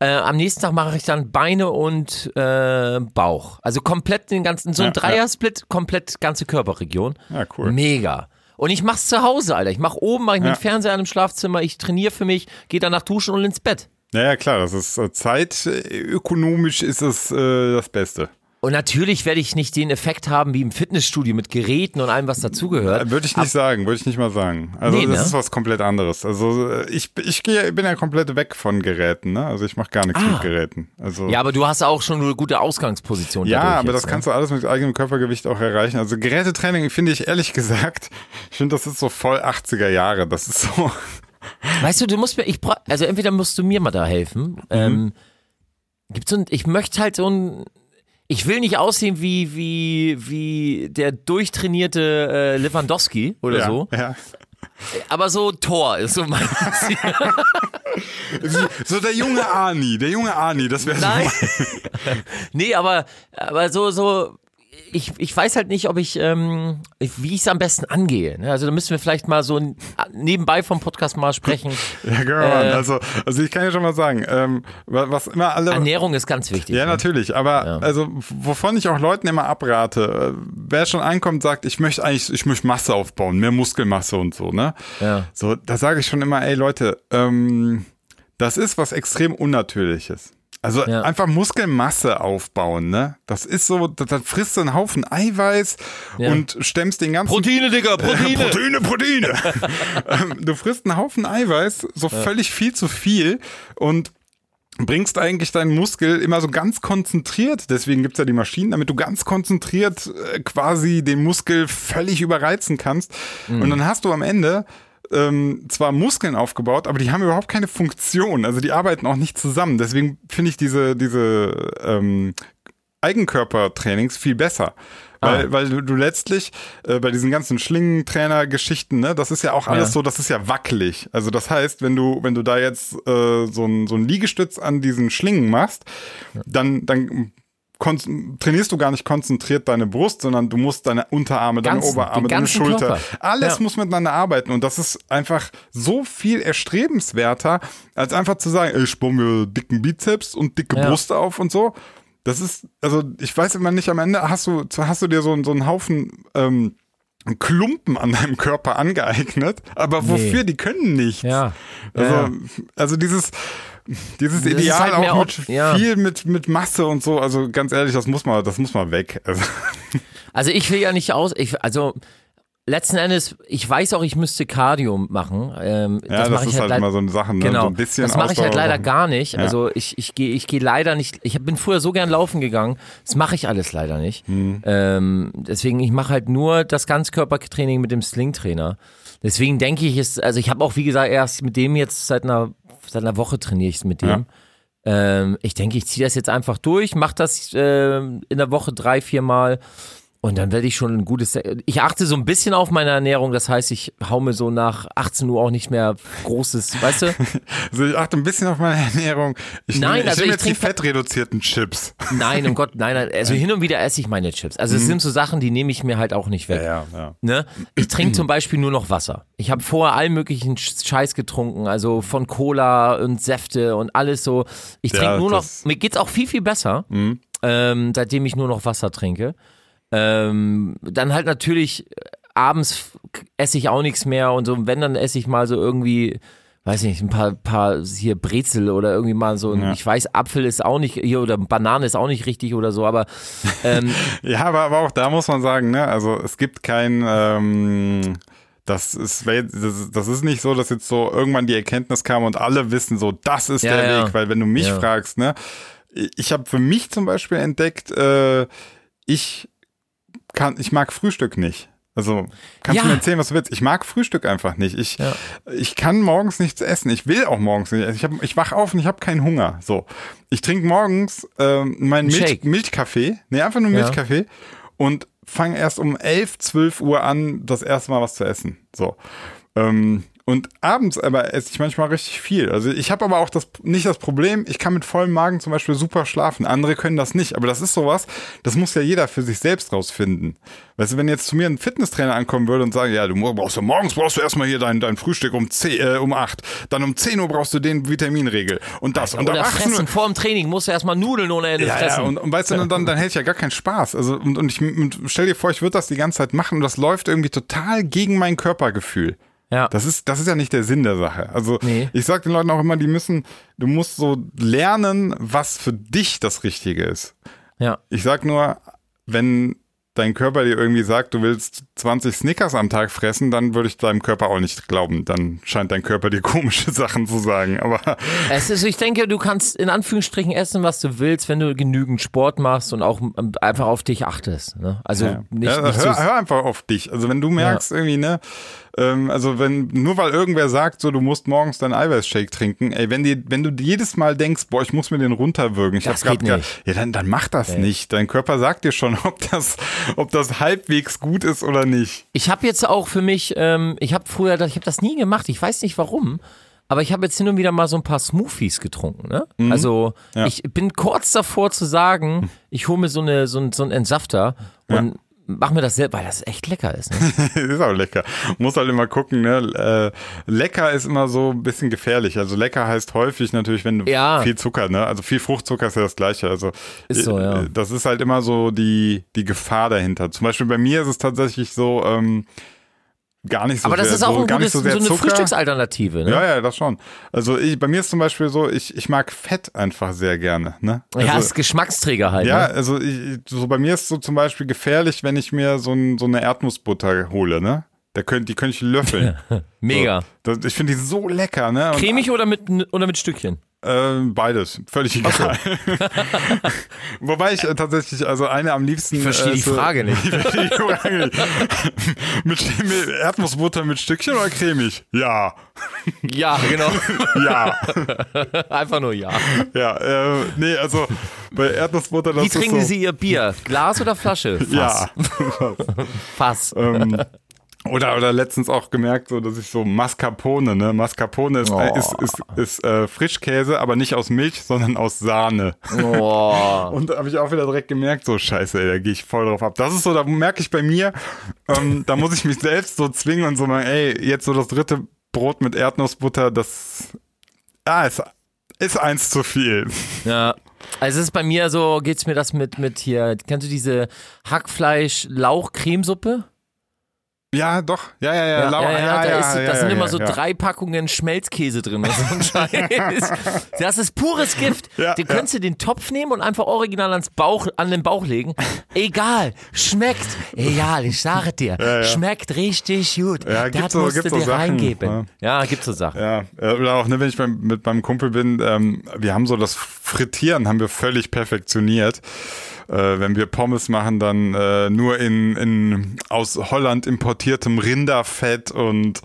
Äh, am nächsten Tag mache ich dann Beine und äh, Bauch. Also komplett den ganzen, so ein Ja, ja. Dreiersplit, komplett ganze Körperregion. Ja, cool. Mega. Und ich mach's zu Hause, Alter. Ich mach oben, mach ich Ja. den Fernseher an im Schlafzimmer, ich trainiere für mich, gehe danach duschen und ins Bett. Ja, ja, klar, das ist äh, Zeit. äh, Ökonomisch ist es äh, das Beste. Und natürlich werde ich nicht den Effekt haben wie im Fitnessstudio mit Geräten und allem, was dazugehört. Äh, Würde ich nicht sagen, würde ich nicht mal sagen. Also Nee, das ne? ist was komplett anderes. Also äh, ich, ich gehe, bin ja komplett weg von Geräten, ne? Also ich mache gar nichts mit Geräten. Also Ah. Ja, aber du hast auch schon eine gute Ausgangsposition. Ja, aber jetzt, das ne? kannst du alles mit eigenem Körpergewicht auch erreichen. Also Gerätetraining finde ich ehrlich gesagt, ich finde, das ist so voll 80er Jahre. Das ist so. Weißt du, du musst mir, ich also entweder musst du mir mal da helfen. Mhm. Ähm, gibt's so ein, ich möchte halt so ein, ich will nicht aussehen wie, wie, wie der durchtrainierte äh, Lewandowski oder ja, so, Ja. aber so Tor ist so mein Ziel. So der junge Arni, der junge Arni, das wäre so. Nein. nee, aber, aber so, so, ich, ich weiß halt nicht, ob ich, ähm, wie ich es am besten angehe. ne? Also da müssen wir vielleicht mal so nebenbei vom Podcast mal sprechen. Ja, genau. also, also ich kann ja schon mal sagen, ähm, wa- was immer alle. Ernährung ist ganz wichtig. Ja, ne? natürlich, aber also wovon ich auch Leuten immer abrate, äh, wer schon einkommt, sagt, ich möchte eigentlich, ich möchte Masse aufbauen, mehr Muskelmasse und so, ne? Ja. So, da sage ich schon immer, ey Leute, ähm, das ist was extrem Unnatürliches. Also Ja. einfach Muskelmasse aufbauen, ne? Das ist so, da, da frisst du einen Haufen Eiweiß Ja. und stemmst den ganzen Proteine, Digga, Proteine. Proteine, Proteine. Ähm, du frisst einen Haufen Eiweiß, so völlig viel zu viel und bringst eigentlich deinen Muskel immer so ganz konzentriert, deswegen gibt's ja die Maschinen, damit du ganz konzentriert äh, quasi den Muskel völlig überreizen kannst. Und dann hast du am Ende ähm, zwar Muskeln aufgebaut, aber die haben überhaupt keine Funktion. Also die arbeiten auch nicht zusammen. Deswegen finde ich diese, diese ähm, Eigenkörpertrainings viel besser. Weil, weil du, du letztlich äh, bei diesen ganzen Schlingentrainer-Geschichten, ne, das ist ja auch alles Ja. so, das ist ja wackelig. Also das heißt, wenn du, wenn du da jetzt äh, so ein so ein Liegestütz an diesen Schlingen machst, dann, dann kon- trainierst du gar nicht konzentriert deine Brust, sondern du musst deine Unterarme, deine Ganzen, Oberarme, den deine Schulter, Körper. alles Ja. muss miteinander arbeiten und das ist einfach so viel erstrebenswerter, als einfach zu sagen, ich baue mir dicken Bizeps und dicke Ja. Brust auf und so. Das ist, also ich weiß immer nicht, am Ende hast du, hast du dir so, so einen Haufen ähm, Klumpen an deinem Körper angeeignet, aber wofür, die können nichts. Ja. Also, Ja. also dieses, dieses ist Ideal halt auch ob- mit ja. viel mit, mit Masse und so, also ganz ehrlich, das muss mal, das muss mal weg. Also, Also ich will ja nicht aus, ich, also letzten Endes, ich weiß auch, ich müsste Cardio machen. Ähm, ja, das, mache ist ich halt leid- immer so eine Sache, ne? Genau, so ein bisschen das mache ich halt leider gar nicht. Ja. Also ich, ich gehe ich geh leider nicht, ich bin früher so gern laufen gegangen, das mache ich alles leider nicht. Hm. Ähm, deswegen, ich mache halt nur das Ganzkörpertraining mit dem Sling-Trainer. Deswegen denke ich, ist, also ich habe auch, wie gesagt, erst mit dem jetzt seit einer, seit einer Woche trainiere ich es mit dem. Ja. Ähm, ich denke, ich ziehe das jetzt einfach durch, mache das ähm, in der Woche drei, vier Mal. Und dann werde ich schon ein gutes. Ich achte so ein bisschen auf meine Ernährung, das heißt, ich hau mir so nach 18 Uhr auch nicht mehr großes, weißt du? Also ich achte ein bisschen auf meine Ernährung. Ich Nein, nehme, ich also nehme ich jetzt die fettreduzierten Chips. Nein, um Gott, nein, nein. Also hin und wieder esse ich meine Chips. Also es sind so Sachen, die nehme ich mir halt auch nicht weg. ja, ja. Ne? Ich trinke zum Beispiel nur noch Wasser. Ich habe vorher allen möglichen Sch- Scheiß getrunken, also von Cola und Säfte und alles so. Ich Ja, trinke nur noch, mir geht's auch viel, viel besser, ähm, seitdem ich nur noch Wasser trinke. Ähm, dann halt natürlich äh, abends esse ich auch nichts mehr und so, wenn, dann esse ich mal so irgendwie weiß nicht, ein paar, paar hier Brezel oder irgendwie mal so, Ja. ich weiß, Apfel ist auch nicht, hier oder Banane ist auch nicht richtig oder so, aber ähm, Ja, aber, aber auch da muss man sagen, ne, also es gibt kein, ähm, das ist, das ist- nicht so, dass jetzt so irgendwann die Erkenntnis kam und alle wissen so, das ist Ja, der ja. Weg, weil wenn du mich fragst, ne, ich habe für mich zum Beispiel entdeckt, äh, ich kann, ich mag Frühstück nicht. Also kannst Ja. du mir erzählen, was du willst. Ich mag Frühstück einfach nicht. Ich, Ja. ich kann morgens nichts essen. Ich will auch morgens nicht. essen. Ich, hab, ich wach auf und ich habe keinen Hunger. So, ich trinke morgens ähm, meinen Milch. Milchkaffee. Nee, einfach nur Ja. Milchkaffee und fange erst um 11, 12 Uhr an, das erste Mal was zu essen. So. Ähm, und abends aber esse ich manchmal richtig viel. Also ich habe aber auch das nicht das Problem, ich kann mit vollem Magen zum Beispiel super schlafen. Andere können das nicht. Aber das ist sowas, das muss ja jeder für sich selbst rausfinden. Weißt du, wenn jetzt zu mir ein Fitnesstrainer ankommen würde und sagen, ja, du brauchst ja morgens brauchst du erstmal hier dein, dein Frühstück um 10, äh, um 8. Dann um 10 Uhr brauchst du den Vitaminregel. Und das. und um oder 18 Uhr, fressen vor dem Training, musst du erstmal Nudeln ohne Ende ja, fressen. ja, und, und weißt du, dann, dann hätte ich ja gar keinen Spaß. Also, und, und ich und stell dir vor, ich würde das die ganze Zeit machen und das läuft irgendwie total gegen mein Körpergefühl. Ja. Das ist, das ist ja nicht der Sinn der Sache. Also Nee. ich sage den Leuten auch immer, die müssen, du musst so lernen, was für dich das Richtige ist. ja. Ich sag nur, wenn dein Körper dir irgendwie sagt, du willst 20 Snickers am Tag fressen, dann würde ich deinem Körper auch nicht glauben. Dann scheint dein Körper dir komische Sachen zu sagen. Aber Es ist, ich denke, du kannst in Anführungsstrichen essen, was du willst, wenn du genügend Sport machst und auch ähm, einfach auf dich achtest. Ne? Also Ja. nicht, ja, nicht hör, so, hör einfach auf dich. Also wenn du merkst irgendwie, ne, ähm, also wenn, nur weil irgendwer sagt, so du musst morgens deinen Eiweißshake trinken, ey, wenn dir, wenn du jedes Mal denkst, boah, ich muss mir den runterwürgen, ich Das hab grad geht ge- nicht. ja, dann, dann mach das nicht. Dein Körper sagt dir schon, ob das, ob das halbwegs gut ist oder nicht. Ich habe jetzt auch für mich, ähm, ich habe früher, ich habe das nie gemacht, ich weiß nicht warum, aber ich habe jetzt hin und wieder mal so ein paar Smoothies getrunken. Ne? Also Mhm. Ja. ich bin kurz davor zu sagen, ich hole mir so, eine, so, ein, so einen Entsafter und mach mir das selbst, weil das echt lecker ist. Ne? ist auch lecker. Muss halt immer gucken, ne? Äh, lecker ist immer so ein bisschen gefährlich. Also lecker heißt häufig natürlich, wenn du Ja. viel Zucker, ne? Also viel Fruchtzucker ist ja das gleiche. Also Ist so, ja. äh, das ist halt immer so die, die Gefahr dahinter. Zum Beispiel bei mir ist es tatsächlich so, ähm, gar nicht so Aber das sehr, ist auch so, ein gar gutes, nicht so so, eine Zucker. Frühstücksalternative. Ne? Ja, ja, das schon. Also ich, bei mir ist zum Beispiel so, ich, ich mag Fett einfach sehr gerne. Ne? Ja, Also, ist Geschmacksträger halt. ja, Ne? also ich, so bei mir ist so zum Beispiel gefährlich, wenn ich mir so, ein, so eine Erdnussbutter hole, ne? Da könnt, die könnte ich löffeln. Mega. So, das, ich finde die so lecker, ne? Und, Cremig oder mit, oder mit Stückchen? äh, beides, völlig egal. Wobei ich äh, tatsächlich, also eine am liebsten. Ich verstehe äh, die so- Frage nicht. Ich verstehe die Frage nicht. mit, mit Erdnussbutter mit Stückchen oder cremig? Ja. Ja, genau. Ja. Einfach nur ja. ja. Äh, nee, also bei Erdnussbutter, das Wie trinken so, Sie Ihr Bier? Glas oder Flasche? Fass. Ja. Fass. ähm, oder, oder letztens auch gemerkt, so, dass ich so Mascarpone, ne? Mascarpone ist, Oh. ist, ist, ist äh, Frischkäse, aber nicht aus Milch, sondern aus Sahne. Oh. Und da habe ich auch wieder direkt gemerkt, so scheiße, ey, da gehe ich voll drauf ab. Das ist so, da merke ich bei mir, ähm, da muss ich mich selbst so zwingen und so mal, ey, jetzt so das dritte Brot mit Erdnussbutter, das ah, ist, ist eins zu viel. Ja. Also es ist bei mir so, geht's mir das mit, mit hier, kennst du diese Hackfleisch-Lauch-Cremesuppe? Ja, doch. Ja, ja, ja. lau- ja, ja, da, ist, ja, da sind ja, immer ja, so ja. drei Packungen Schmelzkäse drin. So ein Scheiß. Das ist pures Gift. Ja, du ja. könntest dir den Topf nehmen und einfach original ans Bauch, an den Bauch legen. Egal, schmeckt. Egal, ich sage dir. ja. Schmeckt richtig gut. Ja, gibt's das so- musst du so dir Sachen, reingeben. Ja, gibt's so Sachen. Ja, äh, oder auch, ne, wenn ich beim, mit meinem Kumpel bin, ähm, wir haben so das Frittieren haben wir völlig perfektioniert. Äh, wenn wir Pommes machen, dann äh, nur in, in aus Holland importiertem Rinderfett und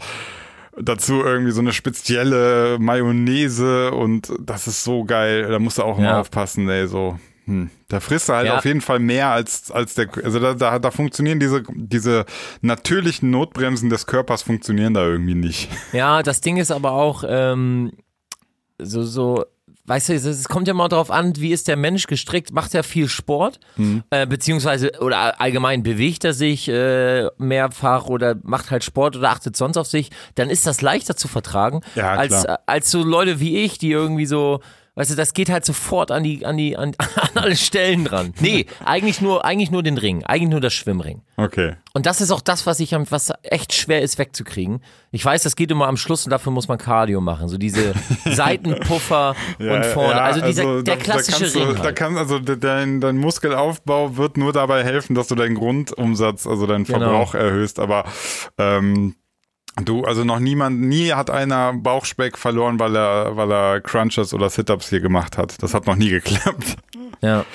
dazu irgendwie so eine spezielle Mayonnaise und das ist so geil. Da musst du auch immer Ja. aufpassen, ey, so. Hm. Da frisst du halt Ja. auf jeden Fall mehr als, als der, also da, da, da funktionieren diese, diese natürlichen Notbremsen des Körpers funktionieren da irgendwie nicht. Ja, das Ding ist aber auch ähm, so, so, weißt du, es- kommt ja mal drauf an, wie ist der Mensch gestrickt, macht er viel Sport, Mhm. äh, beziehungsweise oder allgemein bewegt er sich äh, mehrfach oder macht halt Sport oder achtet sonst auf sich, dann ist das leichter zu vertragen, Ja, als, klar. als so Leute wie ich, die irgendwie so Weißt du, das geht halt sofort an die, an die, an, an alle Stellen dran. Nee, eigentlich nur, eigentlich nur den Ring, eigentlich nur das Schwimmring. Okay. Und das ist auch das, was ich, was echt schwer ist wegzukriegen. Ich weiß, das geht immer am Schluss und dafür muss man Cardio machen. So diese Seitenpuffer und vorne. also dieser, der da, klassische da Ring. Du, da halt. kann, also de- dein, dein Muskelaufbau wird nur dabei helfen, dass du deinen Grundumsatz, also deinen Genau. Verbrauch erhöhst. Aber ähm, du, also noch niemand, nie hat einer Bauchspeck verloren, weil er, weil er Crunches oder Sit-Ups hier gemacht hat. Das hat noch nie geklappt. ja.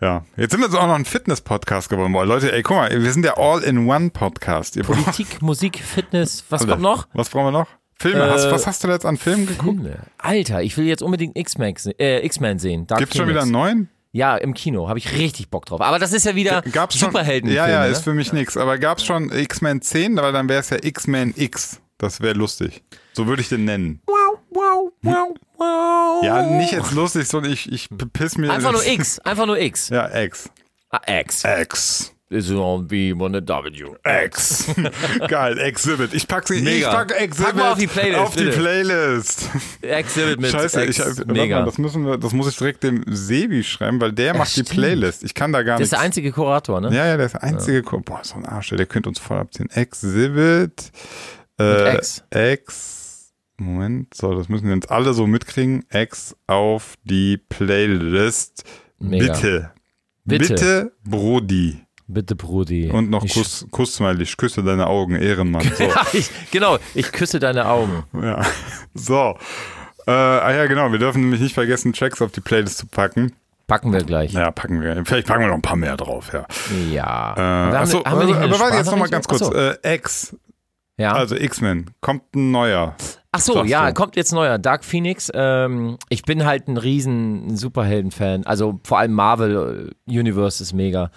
Ja. Jetzt sind wir so auch noch ein Fitness-Podcast geworden. Boah, Leute, ey, guck mal, wir sind der All-in-One-Podcast. Politik, Musik, Fitness, was Alle. kommt noch? Was brauchen wir noch? Filme. Äh, hast, was hast du jetzt an Filmen geguckt? Filme. Alter, ich will jetzt unbedingt X-Men äh, X-Men sehen. Dark Gibt's schon wieder einen neuen? Ja, im Kino. Habe ich richtig Bock drauf. Aber das ist ja wieder Gab's schon, Superhelden. Ja, ja, ne? ist für mich nix. Aber gab's schon X-Men 10, weil dann wäre es ja X-Men X. Das wäre lustig. So würde ich den nennen. wow, wow, wow, wow. Ja, nicht jetzt lustig, sondern ich, ich piss mir. Einfach nur X. Einfach nur X. Ja, X. Ah, X. X. Ist so wie eine W. X. Geil, Exhibit. Ich pack sie, ich pack Exhibit Pack mal auf die Playlist, Auf die. Playlist. Exhibit mit Scheiße, X. ich, Mega. Mal, das müssen wir, das muss ich direkt dem Sebi schreiben, weil der macht die stimmt. Playlist. Ich kann da gar das ist der einzige Kurator, ne? Ja, ja, der ist der einzige. Ko- Boah, so ein Arsch, der könnte uns voll abziehen. Exhibit. Äh, X. X. Moment, so, das müssen wir jetzt alle so mitkriegen. X auf die Playlist. Mega. Bitte. Bitte. Bitte, Brody. Bitte, Brudi. Und noch ich, Kuss, Kuss-Smiley. Ich küsse deine Augen, Ehrenmann. So. Ja, ich, genau, ich küsse deine Augen. ja. So. Äh, ah ja, genau. Wir dürfen nämlich nicht vergessen, Tracks auf die Playlist zu packen. Packen wir gleich. Ja, packen wir. Vielleicht packen wir noch ein paar mehr drauf, ja. Ja. Äh, Wir haben- achso, haben wir nicht aber, warte jetzt nochmal ganz kurz. Äh, X, Ja. also X-Men, kommt ein neuer. Ach so, ja, du. kommt jetzt neuer Dark Phoenix. Ähm, ich bin halt ein riesen Superhelden-Fan. Also vor allem Marvel äh, Universe ist mega.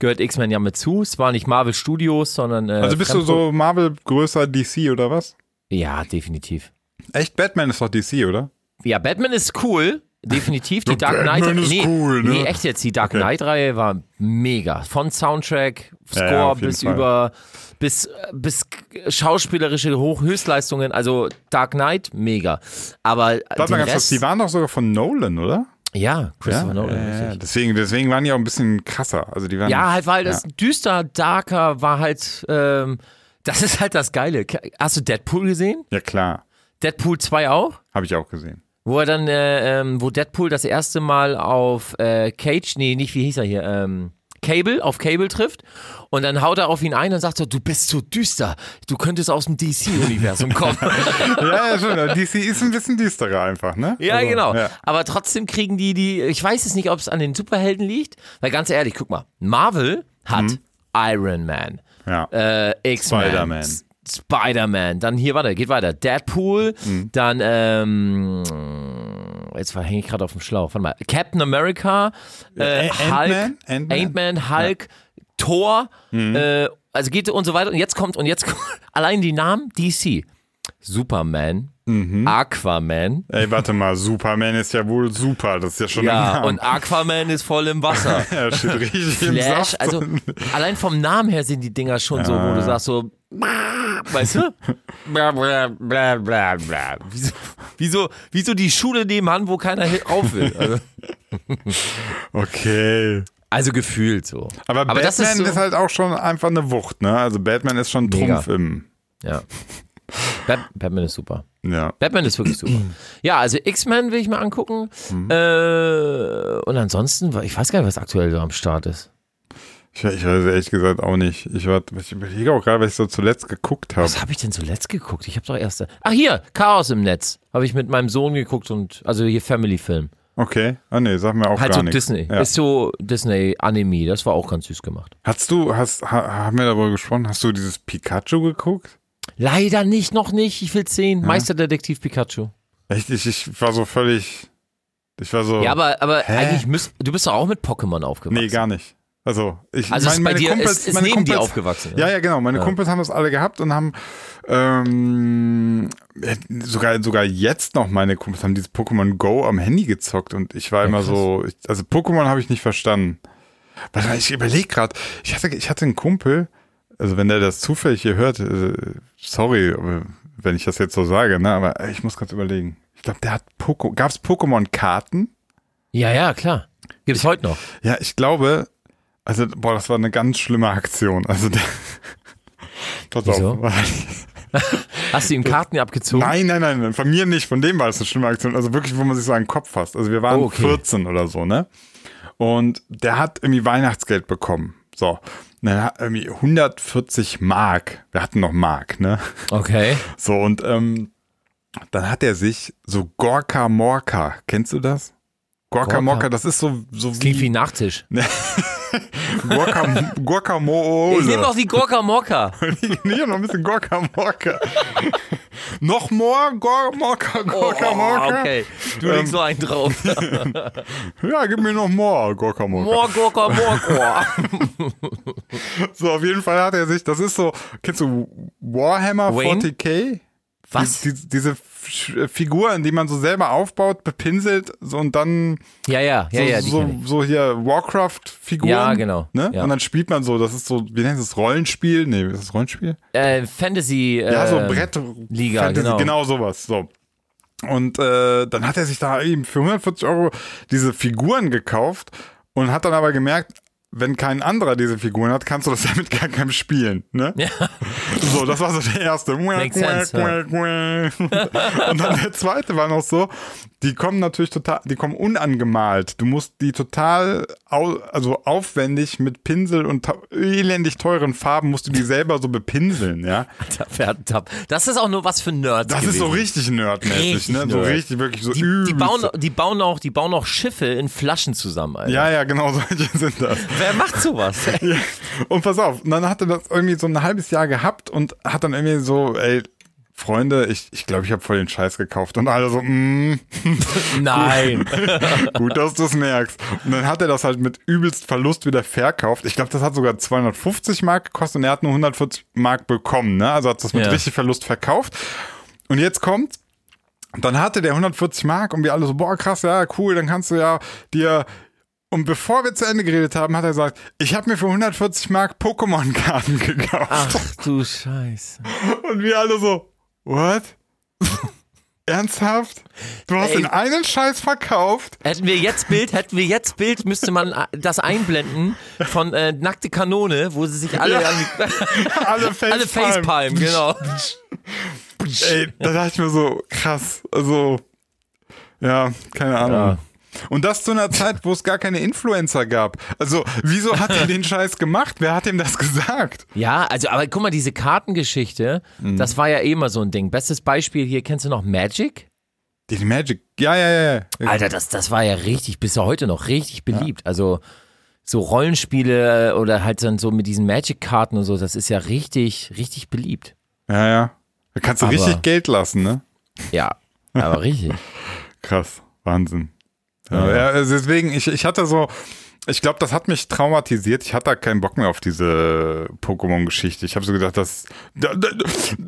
Gehört X-Men ja mit zu. Es war nicht Marvel Studios, sondern. Äh, Also bist du Fremdpro- so Marvel größer DC oder was? Ja, definitiv. Echt, Batman ist doch DC, oder? Ja, Batman ist cool. Definitiv. Die Dark Knight. ist nee, cool, ne? nee, echt jetzt. Die Dark. Knight-Reihe war mega. Von Soundtrack, Score Ja, ja, bis Fall. über. Bis, bis schauspielerische Hoch Höchstleistungen, also Dark Knight, mega. Aber Warte mal ganz die waren doch sogar von Nolan, oder? ja, Christopher Nolan. ja, ja. richtig. Deswegen, deswegen waren die auch ein bisschen krasser. Also die waren, Ja, halt, weil das Ja. düster, darker war halt, ähm, das ist halt das Geile. Hast du Deadpool gesehen? ja klar, Deadpool 2 auch? habe ich auch gesehen. Wo er dann, äh, ähm, wo Deadpool das erste Mal auf äh, Cage, nee, nicht, wie hieß er hier, ähm, Cable, auf Cable trifft und dann haut er auf ihn ein und sagt so, du bist so düster, du könntest aus dem DC-Universum kommen. ja, ja, schon. DC ist ein bisschen düsterer einfach, ne? ja, Also, genau. Ja. Aber trotzdem kriegen die die, ich weiß es nicht, ob es an den Superhelden liegt, weil ganz ehrlich, guck mal, Marvel hat Iron Man, ja. äh, X-Men, Spider-Man. Spider-Man, dann hier, warte, geht weiter, Deadpool, Mhm. dann, ähm, jetzt hänge ich gerade auf dem Schlauch, warte mal, Captain America, äh, Ant-Man? Hulk, Ant-Man? Hulk, Thor, Mhm. äh, also geht und so weiter und jetzt kommt, und jetzt kommt, allein die Namen, DC, Superman, Mhm. Aquaman, Ey, warte mal, Superman ist ja wohl super. Das ist ja schon ja, und Aquaman ist voll im Wasser. ja, steht richtig im Flash, also allein vom Namen her sind die Dinger schon so, wo du sagst so, weißt du? Bla, bla, bla, bla, bla. Wieso, wieso, die Schule nebenan, wo keiner rauf will? Also, okay. also gefühlt so. Aber, Batman das ist, ist so- halt auch schon einfach eine Wucht, ne? Also Batman ist schon Mega. Trumpf im. Ja. Bat Batman ist super. Ja. Batman ist wirklich super. Ja, also X-Men will ich mal angucken. Mhm. Äh, und ansonsten, ich weiß gar nicht, was aktuell so am Start ist. Ich, ich weiß ehrlich gesagt auch nicht. Ich, war, ich überlege auch gerade, was ich so zuletzt geguckt habe. Was habe ich denn zuletzt geguckt? Ich habe doch erst. Ach hier, Chaos im Netz. Habe ich mit meinem Sohn geguckt und also hier Family Film. Okay. Ah nee, sag mir auch Halt gar so nichts. Disney. Ja. Ist so Disney Anime. Das war auch ganz süß gemacht. Hast du, hast, ha, haben wir darüber gesprochen, hast du dieses Pikachu geguckt? Leider nicht, noch nicht. Ich will sehen. Meisterdetektiv Pikachu. Echt, ich, ich war so völlig, ich war so, Ja, aber, aber Hä? eigentlich müsst, du bist doch auch mit Pokémon aufgewachsen. nee, gar nicht. Also, ich, Also es ist bei dir, Kumpels, ist, ist meine neben dir Kumpels, aufgewachsen. Ja, ja, genau. Meine Ja. Kumpels haben das alle gehabt und haben ähm, sogar sogar jetzt noch meine Kumpels haben dieses Pokémon Go am Handy gezockt und ich war immer krass. so, ich, also Pokémon habe ich nicht verstanden. Warte, ich überlege gerade, ich hatte ich hatte einen Kumpel, also wenn der das zufällig hier hört, äh, sorry, wenn ich das jetzt so sage, ne, aber ich muss gerade überlegen. Ich glaube, der hat Poco. Gab es Pokémon-Karten? Ja, ja, klar. Gibt's heute noch. Ja, ich glaube, also, boah, das war eine ganz schlimme Aktion. Also, der. Pass Wieso? auf. Hast du ihm Karten abgezogen? Nein, nein, nein, von mir nicht, von dem war es eine schlimme Aktion. Also wirklich, wo man sich so einen Kopf fasst. Also wir waren Oh, okay. 14 oder so, ne? Und der hat irgendwie Weihnachtsgeld bekommen. So. Und hat irgendwie 140 Mark. Wir hatten noch Mark, ne? Okay. So, und ähm, dann hat er sich so Gorka Morka, kennst du das? Gorka, Gorka. Morka, das ist so, so Klingt wie wie Nachtisch. Gorka Moole. Ich nehme auch die Gorka Morka. Hier noch ein bisschen Gorka Morka. noch more Morka, Gorka Oh, okay. Du legst so einen drauf. Ja, gib mir noch more Gorka Morka. Mor, Gorka, Morka. So, auf jeden Fall hat er sich, das ist so, kennst du Warhammer Wayne? 40k? Was? Die, die, diese F- Figuren, die man so selber aufbaut, bepinselt so und dann Ja, ja, ja, so, ja. So, so hier Warcraft-Figuren. Ja, genau. Ne? Ja. Und dann spielt man so, das ist so, wie nennt es das, Rollenspiel? Nee, ist das Rollenspiel? Äh, Fantasy. Äh, Ja, so Brett. Liga, Fantasy, genau. genau sowas. So. Und äh, dann hat er sich da eben für 140 Euro diese Figuren gekauft und hat dann aber gemerkt, wenn kein anderer diese Figuren hat, kannst du das ja mit gar keinem spielen. Ne? Ja. So, das war so der erste. Makes sense, Und dann der zweite war noch so, die kommen natürlich total, die kommen unangemalt. Du musst die total au, also aufwendig mit Pinsel und elendig teuren Farben musst du die selber so bepinseln, ja. Das ist auch nur was für Nerds. Das ist so gewesen. richtig nerdmäßig, Richtig ne? So nerd. richtig, wirklich so Die, die, übelst. bauen, die, bauen auch, die bauen auch Schiffe in Flaschen zusammen, Alter. Ja, ja, genau solche sind das. Wer macht sowas? Ja. Und pass auf, und dann hat er das irgendwie so ein halbes Jahr gehabt und hat dann irgendwie so, ey, Freunde, ich ich, glaube, ich habe voll den Scheiß gekauft. Und alle so, mm, Nein. gut, dass du es merkst. Und dann hat er das halt mit übelst Verlust wieder verkauft. Ich glaube, das hat sogar 250 Mark gekostet und er hat nur 140 Mark bekommen. Ne? Also hat das mit Ja. richtig Verlust verkauft. Und jetzt kommt, dann hatte der 140 Mark und wir alle so, boah, krass, ja, cool, dann kannst du ja dir. Und bevor wir zu Ende geredet haben, hat er gesagt, ich habe mir für 140 Mark Pokémon-Karten gekauft. Ach du Scheiße. Und wir alle so, what? Ernsthaft? Du hast Ey. den einen Scheiß verkauft? Hätten wir jetzt Bild, hätten wir jetzt Bild, müsste man äh, das einblenden von äh, Nackte Kanone, wo sie sich alle Ja. an Alle Facepalm. alle Facepalm, genau. Ey, da dachte ich mir so, krass. Also, ja, keine Ahnung. Ja. Und das zu einer Zeit, wo es gar keine Influencer gab. Also, wieso hat er den Scheiß gemacht? Wer hat ihm das gesagt? Ja, also, aber guck mal, diese Kartengeschichte, Mhm. das war ja eh immer so ein Ding. Bestes Beispiel hier, kennst du noch Magic? Die Magic. Ja, ja, ja. ja. Alter, das, das war ja richtig, bis heute noch richtig beliebt. Also, so Rollenspiele oder halt dann so mit diesen Magic-Karten und so, das ist ja richtig, richtig beliebt. Ja, ja. Da kannst du Aber- richtig Geld lassen, ne? Ja, aber richtig. Krass. Wahnsinn. Ja, ja, also deswegen, ich, ich hatte so, ich glaube, das hat mich traumatisiert. Ich hatte da keinen Bock mehr auf diese Pokémon-Geschichte. Ich habe so gedacht, dass da, da,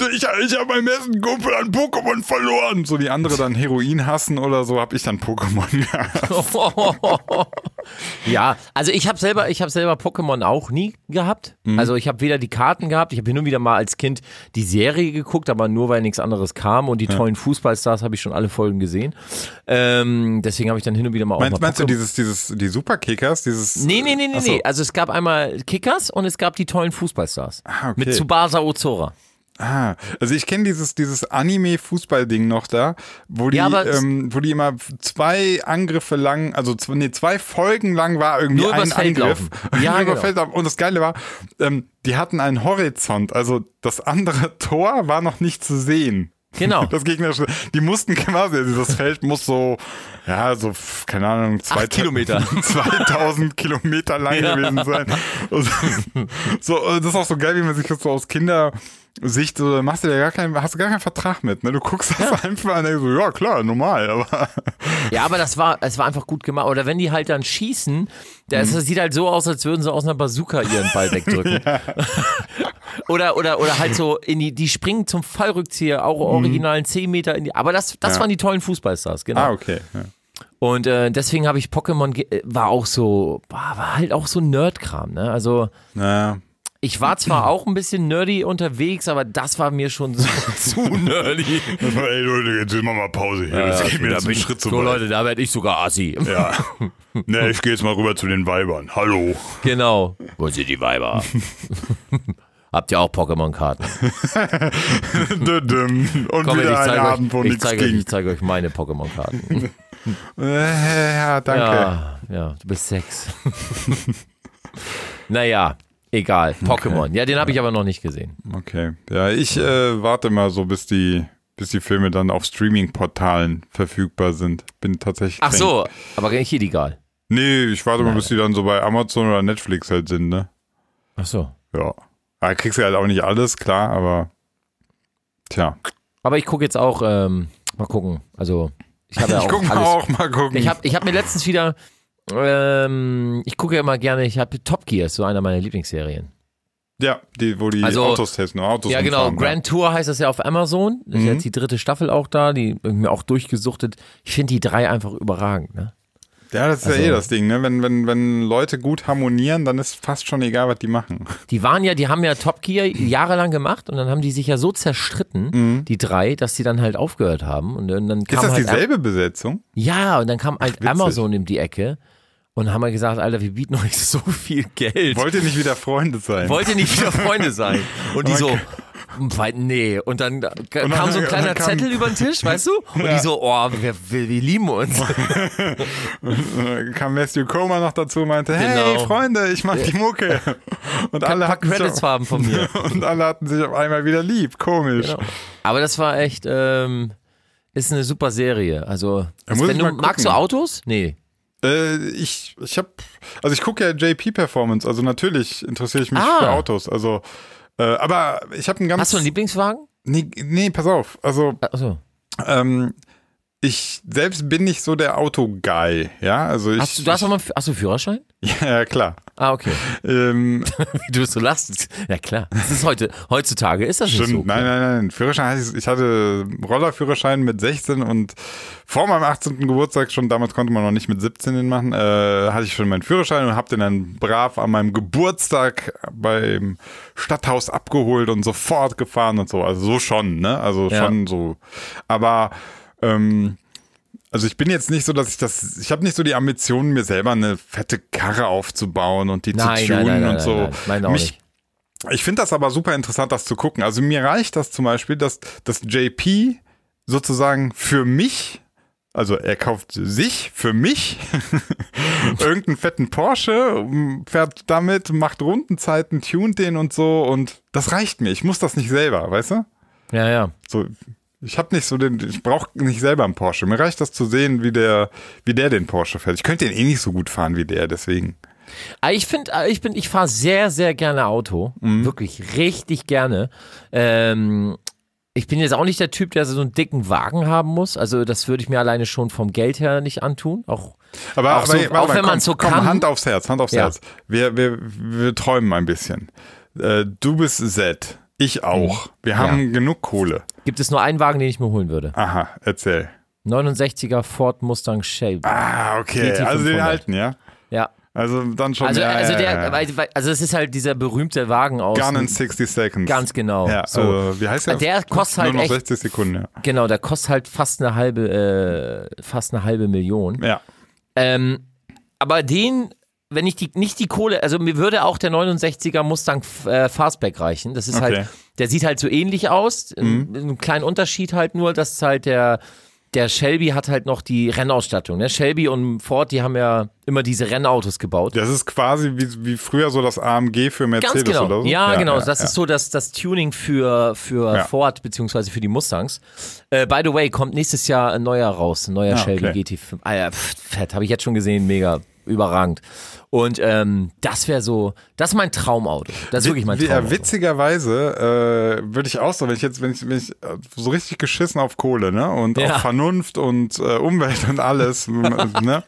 ich, ich habe meinen besten Kumpel an Pokémon verloren. So die andere dann Heroin hassen oder so, habe ich dann Pokémon gehasst. ja, also ich habe selber, ich habe selber Pokémon auch nie gehabt. Mhm. Also ich habe weder die Karten gehabt, ich habe hin und wieder mal als Kind die Serie geguckt, aber nur weil nichts anderes kam und die tollen Fußballstars habe ich schon alle Folgen gesehen. Ähm, deswegen habe ich dann hin und wieder mal auch Meinst, mal meinst du dieses, dieses, die Superkickers, dieses? Nee, nee, nee, nee, nee. Also es gab einmal Kickers und es gab die tollen Fußballstars. Ah, okay. Mit Tsubasa Ozora. Ah, also ich kenne dieses, dieses Anime-Fußball-Ding noch da, wo die, Ja, ähm, wo die immer zwei Angriffe lang, also zwei, nee, zwei Folgen lang war irgendwie Nur ein Angriff. Ja, Nur genau. Und das Geile war, ähm, die hatten einen Horizont, also das andere Tor war noch nicht zu sehen. Genau. Das gegnerische, die mussten quasi, also das Feld muss so, ja, so, keine Ahnung, zwei Kilometer. 2000 Kilometer lang gewesen sein. So, äh, das ist auch so geil, wie man sich das so aus Kindersicht, so, machst du ja gar keinen, hast du gar keinen Vertrag mit, ne? Du guckst das einfach an und denkst so, ja, klar, normal, aber. Ja, aber das war, es war einfach gut gemacht. Oder wenn die halt dann schießen, das Mhm. sieht halt so aus, als würden sie aus einer Bazooka ihren Ball wegdrücken. Oder, oder, oder halt so in die, die springen zum Fallrückzieher, auch originalen 10 Meter in die, aber das, das Mhm. Ja. waren die tollen Fußballstars, genau. Ah, okay. Ja. Und äh, deswegen habe ich Pokémon, äh, war auch so, war, war halt auch so Nerdkram, ne? Also, Naja. Ich war zwar auch ein bisschen nerdy unterwegs, aber das war mir schon so zu nerdy. Ey Leute, jetzt machen wir mal Pause hier. das geht mir jetzt einen Schritt zu so weit. Leute, da werde ich sogar Assi. Ja. Ne, ich gehe jetzt mal rüber zu den Weibern. Hallo. Genau. Wo sind die Weiber? Habt ihr auch Pokémon-Karten? Und Komm, wieder ein Abend, wo nichts zeige euch, ging. ich zeige euch meine Pokémon-Karten. Ja, danke. Ja, ja, du bist Sex. naja, egal. Pokémon. Ja, den habe ich aber noch nicht gesehen. Okay. Ja, ich äh, warte mal so, bis die, bis die Filme dann auf Streaming-Portalen verfügbar sind. Bin tatsächlich. Ach kein- so, aber nicht illegal. Nee, ich warte mal, bis die dann so bei Amazon oder Netflix halt sind, ne? Ach so. Ja. Da kriegst du halt auch nicht alles, klar, aber. Tja. Aber ich gucke jetzt auch, ähm, mal gucken. Also, ich habe ja Ich auch guck mal alles. auch mal gucken. Ich habe ich hab mir letztens wieder, ähm, ich gucke ja immer gerne, ich habe Top Gear, ist so einer meiner Lieblingsserien. ja, die, wo die Also- Autos testen, Autos Ja, genau. umfahren, Grand Tour heißt das ja auf Amazon. Das ist Mhm. jetzt die dritte Staffel auch da, die irgendwie auch durchgesuchtet. Ich finde die drei einfach überragend. Ne? Ja, das ist Also- ja eh das Ding, ne? Wenn, wenn, wenn Leute gut harmonieren, dann ist fast schon egal, was die machen. Die waren ja, die haben ja Top Gear jahrelang gemacht und dann haben die sich ja so zerstritten, die drei, dass die dann halt aufgehört haben. Und dann, dann kam Mhm. Ist das halt dieselbe Besetzung? Ja, und dann kam halt witzig. Amazon um die Ecke und haben halt gesagt, Alter, wir bieten euch so viel Geld. Wollt ihr nicht wieder Freunde sein? Wollt ihr nicht wieder Freunde sein? Und die so, nee. Und dann ka- dann- kam so ein und kleiner kam- Zettel über den Tisch, weißt du? Und die so, oh, wir, wir, wir lieben uns. Kam Matthew Coma noch dazu und meinte, hey Genau. Freunde, ich mach die Mucke. Und alle, hatten Credits haben von mir. und alle hatten sich auf einmal wieder lieb. Komisch. Genau. Aber das war echt, ähm, ist eine super Serie. Also, wenn du, magst du. Autos? Nee. Äh, ich ich habe, also ich gucke ja JP Performance, also natürlich interessiere ich mich Ah. für Autos. Also, äh, aber ich habe einen ganz. Hast du einen Lieblingswagen? nee, nee, pass auf. Also Achso. ähm, ich selbst bin nicht so der Auto-Guy, ja. Also ich. Hast du, du hast, mal, hast du Führerschein? ja, klar. Ah, okay. Ähm, Wie du es so lachst. Ja klar. Das ist heute, heutzutage ist das nicht so. Stimmt, nein, nein, nein. Führerschein heißt, ich hatte Rollerführerschein mit 16 und vor meinem 18. Geburtstag schon, damals konnte man noch nicht mit 17 den machen, äh, hatte ich schon meinen Führerschein und habe den dann brav an meinem Geburtstag beim Stadthaus abgeholt und sofort gefahren und so. Also so schon, ne? Also Ja. schon so. Aber ähm, also ich bin jetzt nicht so, dass ich das, ich habe nicht so die Ambitionen, mir selber eine fette Karre aufzubauen und die Nein, zu tunen nein, nein, und so. nein, nein. Mich ich finde das aber super interessant, das zu gucken. Also mir reicht das zum Beispiel, dass, dass JP sozusagen für mich, also er kauft sich für mich irgendeinen fetten Porsche, fährt damit, macht Rundenzeiten, tunt den und so und das reicht mir. Ich muss das nicht selber, weißt du? Ja, ja. So, ich habe nicht so den, ich brauche nicht selber einen Porsche. Mir reicht das zu sehen, wie der, wie der den Porsche fährt. Ich könnte den eh nicht so gut fahren wie der, deswegen. Ah, Ich finde, ich bin, ich fahre sehr, sehr gerne Auto. Mhm. Wirklich richtig gerne. Ähm, ich bin jetzt auch nicht der Typ, der so einen dicken Wagen haben muss. Also das würde ich mir alleine schon vom Geld her nicht antun. Auch Aber, Auch so- aber auch wenn komm, man so komm, kann. Hand aufs Herz, Hand aufs Ja. Herz. Wir, wir, wir träumen ein bisschen. Äh, du bist Z, ich auch. Wir haben genug Kohle. Gibt es nur einen Wagen, den ich mir holen würde. Aha, erzähl. 69er Ford Mustang Shelby. Ah, okay. GT500. Also den alten, ja? Ja. Also dann schon. Also, ja, also ja, der, ja. weil- also es ist halt dieser berühmte Wagen aus. Gone in 60 Seconds. Ganz genau. Ja, so. also, wie heißt der? Der kostet halt Nur noch echt- 60 Sekunden, ja. Genau, der kostet halt fast eine halbe, äh, fast eine halbe Million. Ja. Ähm, aber den, wenn ich die, nicht die Kohle, also mir würde auch der 69er Mustang äh, Fastback reichen. Das ist Okay. Mhm. halt, der sieht halt so ähnlich aus. Ein, einen kleinen Unterschied halt nur, dass halt der, der Shelby hat halt noch die Rennausstattung. Ne? Shelby und Ford, die haben ja immer diese Rennautos gebaut. Das ist quasi wie, wie früher so das AMG für Mercedes Ganz genau. oder so. Ja, genau. das ja. ist so das, das Tuning für, für Ja. Ford beziehungsweise für die Mustangs. Äh, by the way, kommt nächstes Jahr ein neuer raus, ein neuer Ah, Shelby okay. GT5. Ah ja, fett, habe ich jetzt schon gesehen, mega überragend. Und ähm, das wäre so, das ist mein Traumauto. Das ist wirklich mein Traumauto. Ja, witzigerweise äh, würde ich auch so, wenn ich jetzt, wenn ich, wenn ich äh, so richtig geschissen auf Kohle, ne? Und Ja. auf Vernunft und äh, Umwelt und alles, ne?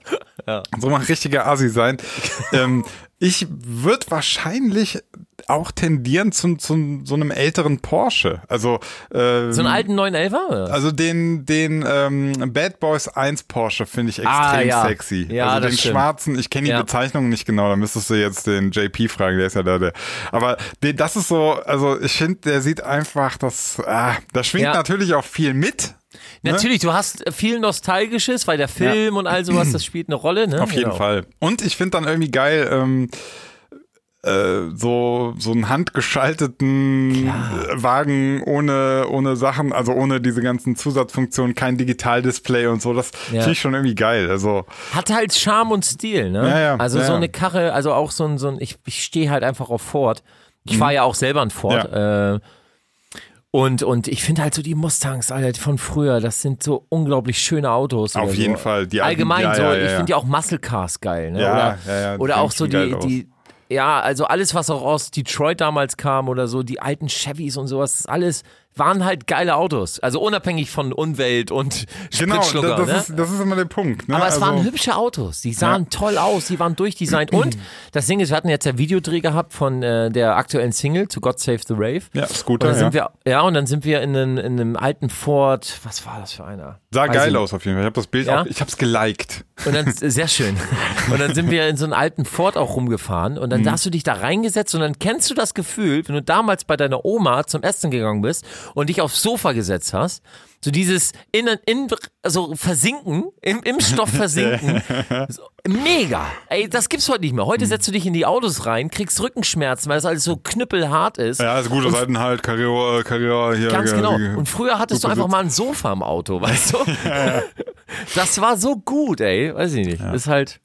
So mal ein richtiger Assi sein. ähm, ich würde wahrscheinlich auch tendieren zu, zu so einem älteren Porsche. Also ähm, So einen alten 911er? oder? also den, den ähm, Bad Boys 1 Porsche finde ich extrem Ah, ja. sexy. Ja, also den stimmt. schwarzen, ich kenne die Ja. Bezeichnung nicht genau, da müsstest du jetzt den JP fragen, der ist ja da der. Aber den, das ist so, also ich finde, der sieht einfach, das, ah, da schwingt natürlich auch viel mit. Natürlich, du hast viel Nostalgisches, weil der Film und all sowas, das spielt eine Rolle, ne? Auf jeden Genau. Fall. Und ich finde dann irgendwie geil, ähm, äh, so, so einen handgeschalteten äh, Wagen ohne, ohne Sachen, also ohne diese ganzen Zusatzfunktionen, kein Digitaldisplay und so, das Ja. finde ich schon irgendwie geil. Also, Hat halt Charme und Stil, ne? Ja, ja, also ja, so ja. eine Karre, also auch so ein, so ein ich, ich stehe halt einfach auf Ford. Ich fahre ja auch selber ein Ford. Äh, und, und ich finde halt so die Mustangs, Alter, von früher, das sind so unglaublich schöne Autos. Auf jeden so. Fall, die alten- Allgemein ja, so, ja, ja, ich finde ja auch Muscle Cars geil, ne? Ja, oder ja, ja, die oder auch so die, die, ja, also alles, was auch aus Detroit damals kam oder so, die alten Chevys und sowas, das alles waren halt geile Autos. Also unabhängig von Umwelt und genau, Spritschlucker, das, ne? ist, das ist immer der Punkt. Ne? Aber es also, waren hübsche Autos. Die sahen toll aus, die waren durchdesignt. Und das Ding ist, wir hatten jetzt ja Videodreh gehabt von äh, der aktuellen Single zu God Save the Rave. Ja, Und Scooter, ja. sind wir, ja, und dann sind wir in, einem- in einem alten Ford, was war das für einer? Sah Weiß ich geil nicht. aus auf jeden Fall. Ich habe das Bild Ja? auch, ich habe es geliked. Und dann, sehr schön. Und dann sind wir in so einen alten Ford auch rumgefahren und dann Mhm. hast du dich da reingesetzt und dann kennst du das Gefühl, wenn du damals bei deiner Oma zum Essen gegangen bist und dich aufs Sofa gesetzt hast, so dieses in, in also versinken, im, im Stoff versinken. So, mega. Ey, das gibt's heute nicht mehr. Mhm. Heute setzt du dich in die Autos rein, kriegst Rückenschmerzen, weil das alles so knüppelhart ist. Ja, also gute Seiten halt, Carrera, äh, Carrera hier. Ganz äh, genau. äh, Und früher hattest du einfach mal ein Sofa im Auto, weißt du? Das war so gut, ey. Weiß ich nicht. Ist halt.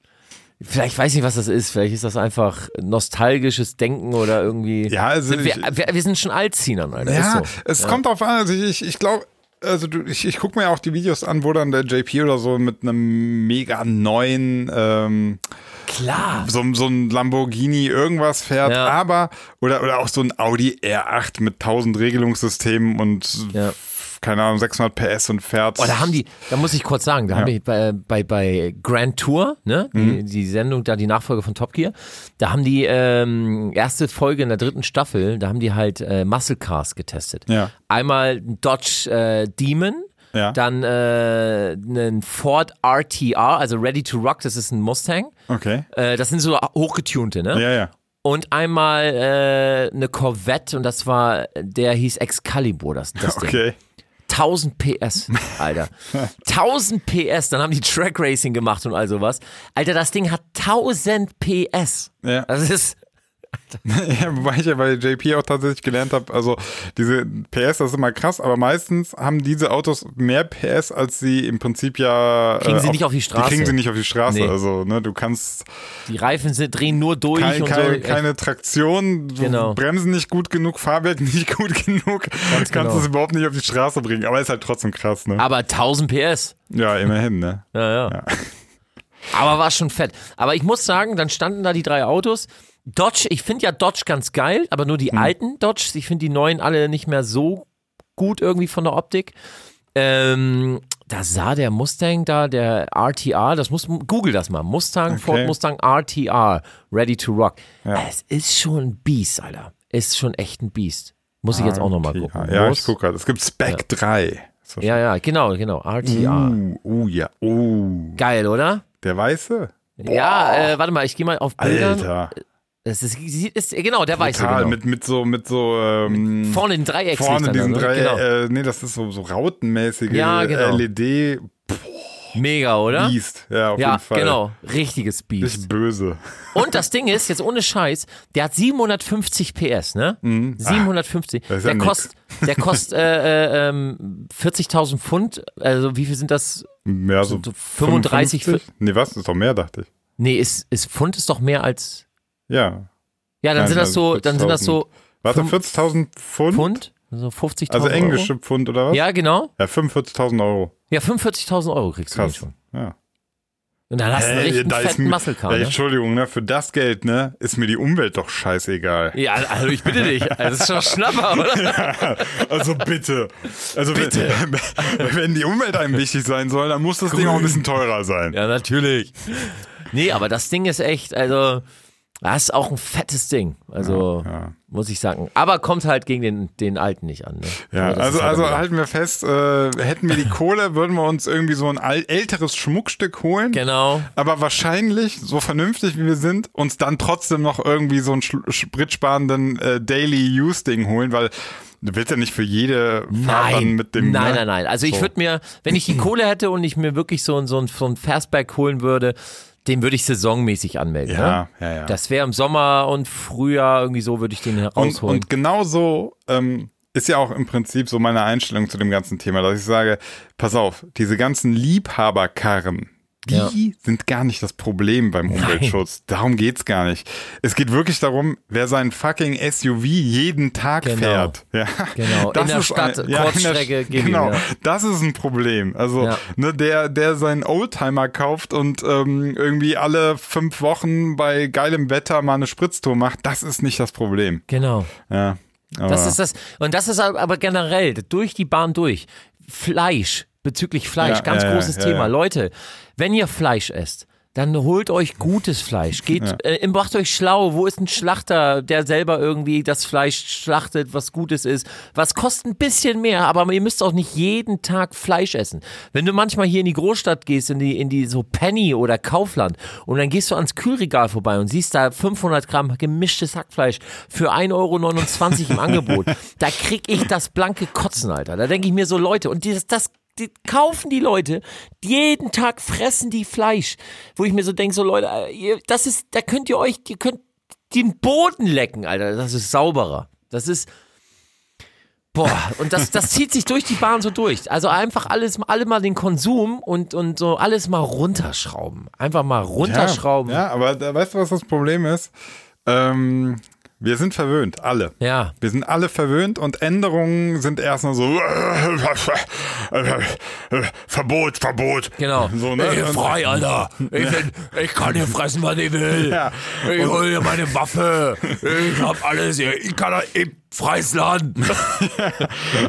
Vielleicht weiß ich nicht, was das ist. Vielleicht ist das einfach nostalgisches Denken oder irgendwie. Ja, also sind wir, ich- wir, wir sind schon Altziehern, Alter. Ja, so. es kommt drauf an. Also ich, ich glaube, also du, ich, ich gucke mir auch die Videos an, wo dann der JP oder so mit einem mega neuen, ähm, Klar. so, so ein Lamborghini irgendwas fährt, Ja. aber, oder, oder auch so ein Audi R8 mit 1000 Regelungssystemen und, Ja. Keine Ahnung, 600 PS und fährt. Oh, da haben die, da muss ich kurz sagen, da haben die bei, bei, bei Grand Tour, ne, Mhm. die, die Sendung, da die Nachfolge von Top Gear, da haben die ähm, erste Folge in der dritten Staffel, da haben die halt äh, Muscle Cars getestet. Ja. Einmal ein Dodge äh, Demon, Ja. dann äh, einen Ford RTR, also Ready to Rock, das ist ein Mustang. Okay. Äh, das sind so hochgetunte, ne? Ja, ja. Und einmal äh, eine Corvette und das war, der hieß Excalibur, das, das Ding. Okay. 1000 PS, Alter. 1000 PS, dann haben die Track Racing gemacht und all sowas. Alter, das Ding hat 1000 PS. Ja. Das ist, Ja, wobei ich ja bei JP auch tatsächlich gelernt habe, also diese PS, das ist immer krass, aber meistens haben diese Autos mehr PS, als sie im Prinzip ja. äh, Kriegen sie nicht auf die Straße. Die kriegen sie nicht auf die Straße. Nee. Also, ne, du kannst die Reifen sind, drehen nur durch kein, und keine, so. keine Traktion, Genau. bremsen nicht gut genug, Fahrwerk nicht gut genug, kannst genau. es überhaupt nicht auf die Straße bringen. Aber ist halt trotzdem krass, ne? Aber 1000 PS. Ja, immerhin, ne? Ja, ja. Aber war schon fett. Aber ich muss sagen, dann standen da die drei Autos. Dodge, ich finde ja Dodge ganz geil, aber nur Hm. die alten Dodge. Ich finde die neuen alle nicht mehr so gut irgendwie von der Optik. Ähm, da sah der Mustang da, der RTR, das muss, google das mal. Mustang, Ford Mustang RTR, Ready to Rock. Es ist schon ein Biest, Alter. Ist schon echt ein Biest. Muss ich jetzt auch nochmal Okay, gucken. Ja, Muss. ich gucke gerade. Es gibt Spec 3. So Ja, ja, genau, genau. RTR. Uh, uh, ja. Uh. Geil, oder? Der Weiße? Ja, äh, warte mal, ich gehe mal auf Bildern. Alter. Es ist, ist, ist, genau, der weiße. Total, Genau. mit, mit so, mit so, ähm, Vorne den Dreieck. vorne diesen drei, Genau. äh, nee, das ist so, so rautenmäßige Ja, genau. LED Mega, oder? Beast. Ja, auf Ja, jeden Fall. genau. Richtiges Biest. Richtig böse. Und das Ding ist, jetzt ohne Scheiß, der hat 750 PS, ne? 750. Mhm. Ah, das ist ja der nix. kostet, der kostet äh, äh, ähm, 40.000 Pfund. Also wie viel sind das? Mehr so, so 35 55? Nee, was? Ist doch mehr, dachte ich. Nee, ist, ist Pfund ist doch mehr als. Ja. Ja, dann Nein, sind das also so, dann sind das so Warte, Fünf- 40.000 Pfund? Pfund, so 50.000 Also englische Euro. Pfund oder was? Ja, genau. Ja, 45.000 Euro. Ja, 45.000 Euro kriegst du Krass. schon. Ja. Und dann hast du einen Hey, da ist fetten Car, ja, ne? Entschuldigung, ne, für das Geld, ne, ist mir die Umwelt doch scheißegal. Ja, also ich bitte dich. Also das ist schon Schnapper, oder? Also bitte. Also bitte. Wenn, wenn die Umwelt einem wichtig sein soll, dann muss das Ding auch ein bisschen teurer sein. Ja, natürlich. Nee, aber das Ding ist echt, also Das ist auch ein fettes Ding. Also, Ja, muss ich sagen. Aber kommt halt gegen den, den Alten nicht an. Ne? Ja, also, halt also halten wir fest, äh, hätten wir die Kohle, würden wir uns irgendwie so ein älteres Schmuckstück holen. Genau. Aber wahrscheinlich, so vernünftig wie wir sind, uns dann trotzdem noch irgendwie so einen spritsparenden äh, Daily Use Ding holen, weil du willst ja nicht für jede Fahrt Nein, mit dem. nein, ne? nein, nein. Also ich So. würde mir, wenn ich die Kohle hätte und ich mir wirklich so, ein- so, ein, so ein Fastback holen würde, den würde ich saisonmäßig anmelden. Ja, ne? ja, ja. Das wäre im Sommer und Frühjahr irgendwie so, würde ich den Und, herausholen. und genau so ähm, ist ja auch im Prinzip so meine Einstellung zu dem ganzen Thema, dass ich sage, pass auf, diese ganzen Liebhaberkarren, die Ja. sind gar nicht das Problem beim Umweltschutz. Darum geht's gar nicht. Es geht wirklich darum, wer sein fucking SUV jeden Tag Genau. fährt. Ja, Genau. In der Stadt, in der- Kurzstrecke, ihm, Genau, ja. das ist ein Problem. Also, Ja. ne, der, der seinen Oldtimer kauft und ähm, irgendwie alle fünf Wochen bei geilem Wetter mal eine Spritztour macht, das ist nicht das Problem. genau. Ja. Aber Das ist das. Und das ist aber generell durch die Bahn durch. Fleisch, bezüglich Fleisch, Ja, ganz ja, ja, großes ja, Thema. ja. Leute, wenn ihr Fleisch esst, dann holt euch gutes Fleisch. Geht, äh, macht euch schlau. Wo ist ein Schlachter, der selber irgendwie das Fleisch schlachtet, was Gutes ist? Was kostet ein bisschen mehr, aber ihr müsst auch nicht jeden Tag Fleisch essen. Wenn du manchmal hier in die Großstadt gehst, in die, in die so Penny oder Kaufland und dann gehst du ans Kühlregal vorbei und siehst da 500 Gramm gemischtes Hackfleisch für 1,29 Euro im Angebot, da krieg ich das blanke Kotzen, Alter. Da denke ich mir so, Leute, und dieses, das die kaufen die Leute, jeden Tag fressen die Fleisch, wo ich mir so denke, so Leute, ihr, das ist, da könnt ihr euch, ihr könnt den Boden lecken, Alter, das ist sauberer. Das ist, boah, und das, das zieht sich durch die Bahn so durch. Also einfach alles, alle mal den Konsum und, und so alles mal runterschrauben. Einfach mal runterschrauben. Ja, ja aber da, weißt du, was das Problem ist? Ähm, wir sind verwöhnt, alle. ja. Wir sind alle verwöhnt und Änderungen sind erstmal so Verbot, Verbot. Genau. So, ne? Ich bin frei, Alter. Ich, bin, ich kann hier fressen, was ich will. Ja. Ich hole hier meine Waffe. Ich hab alles hier. Ich kann ich freies Land.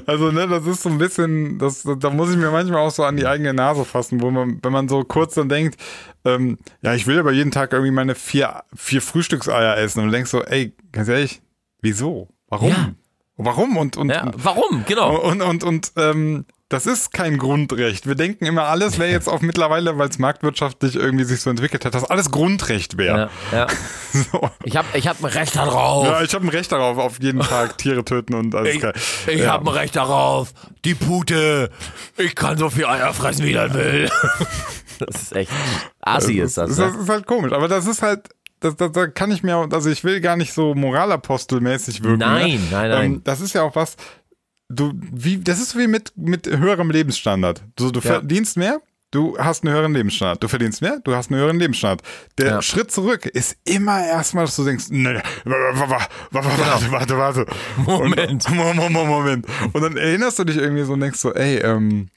Also, ne, das ist so ein bisschen, das, da muss ich mir manchmal auch so an die eigene Nase fassen, wo man, wenn man so kurz dann denkt, ähm, ja, ich will aber jeden Tag irgendwie meine vier, vier Frühstückseier essen und denkst so, ey, ganz ehrlich, wieso? Warum? Ja. Warum? Und, und, Ja, warum? Genau. und, und, und, ähm, das ist kein Grundrecht. Wir denken immer, alles wäre jetzt auch mittlerweile, weil es marktwirtschaftlich irgendwie sich so entwickelt hat, dass alles Grundrecht wäre. Ja, ja. So. Ich hab, ich hab ein Recht darauf. Ja, ich habe ein Recht darauf, auf jeden Tag Tiere töten und alles Ich, ich ja. hab ein Recht darauf. Die Pute. Ich kann so viel Eier fressen, wie ich will. Das ist echt assi ist das. Das, Ne? das ist halt komisch, aber das ist halt, das, das, da kann ich mir, auch- also ich will gar nicht so moralapostelmäßig wirken. Nein, ne? nein, nein. Ähm, das ist ja auch was, du, wie, das ist wie mit, mit höherem Lebensstandard. Du, du Ja. verdienst mehr, du hast einen höheren Lebensstandard. Du verdienst mehr, du hast einen höheren Lebensstandard. Der Ja. Schritt zurück ist immer erstmal, dass du denkst, nee, warte, warte, warte, warte, warte. Moment. Und, Moment, Moment. Und dann erinnerst du dich irgendwie so und denkst so, ey, ähm,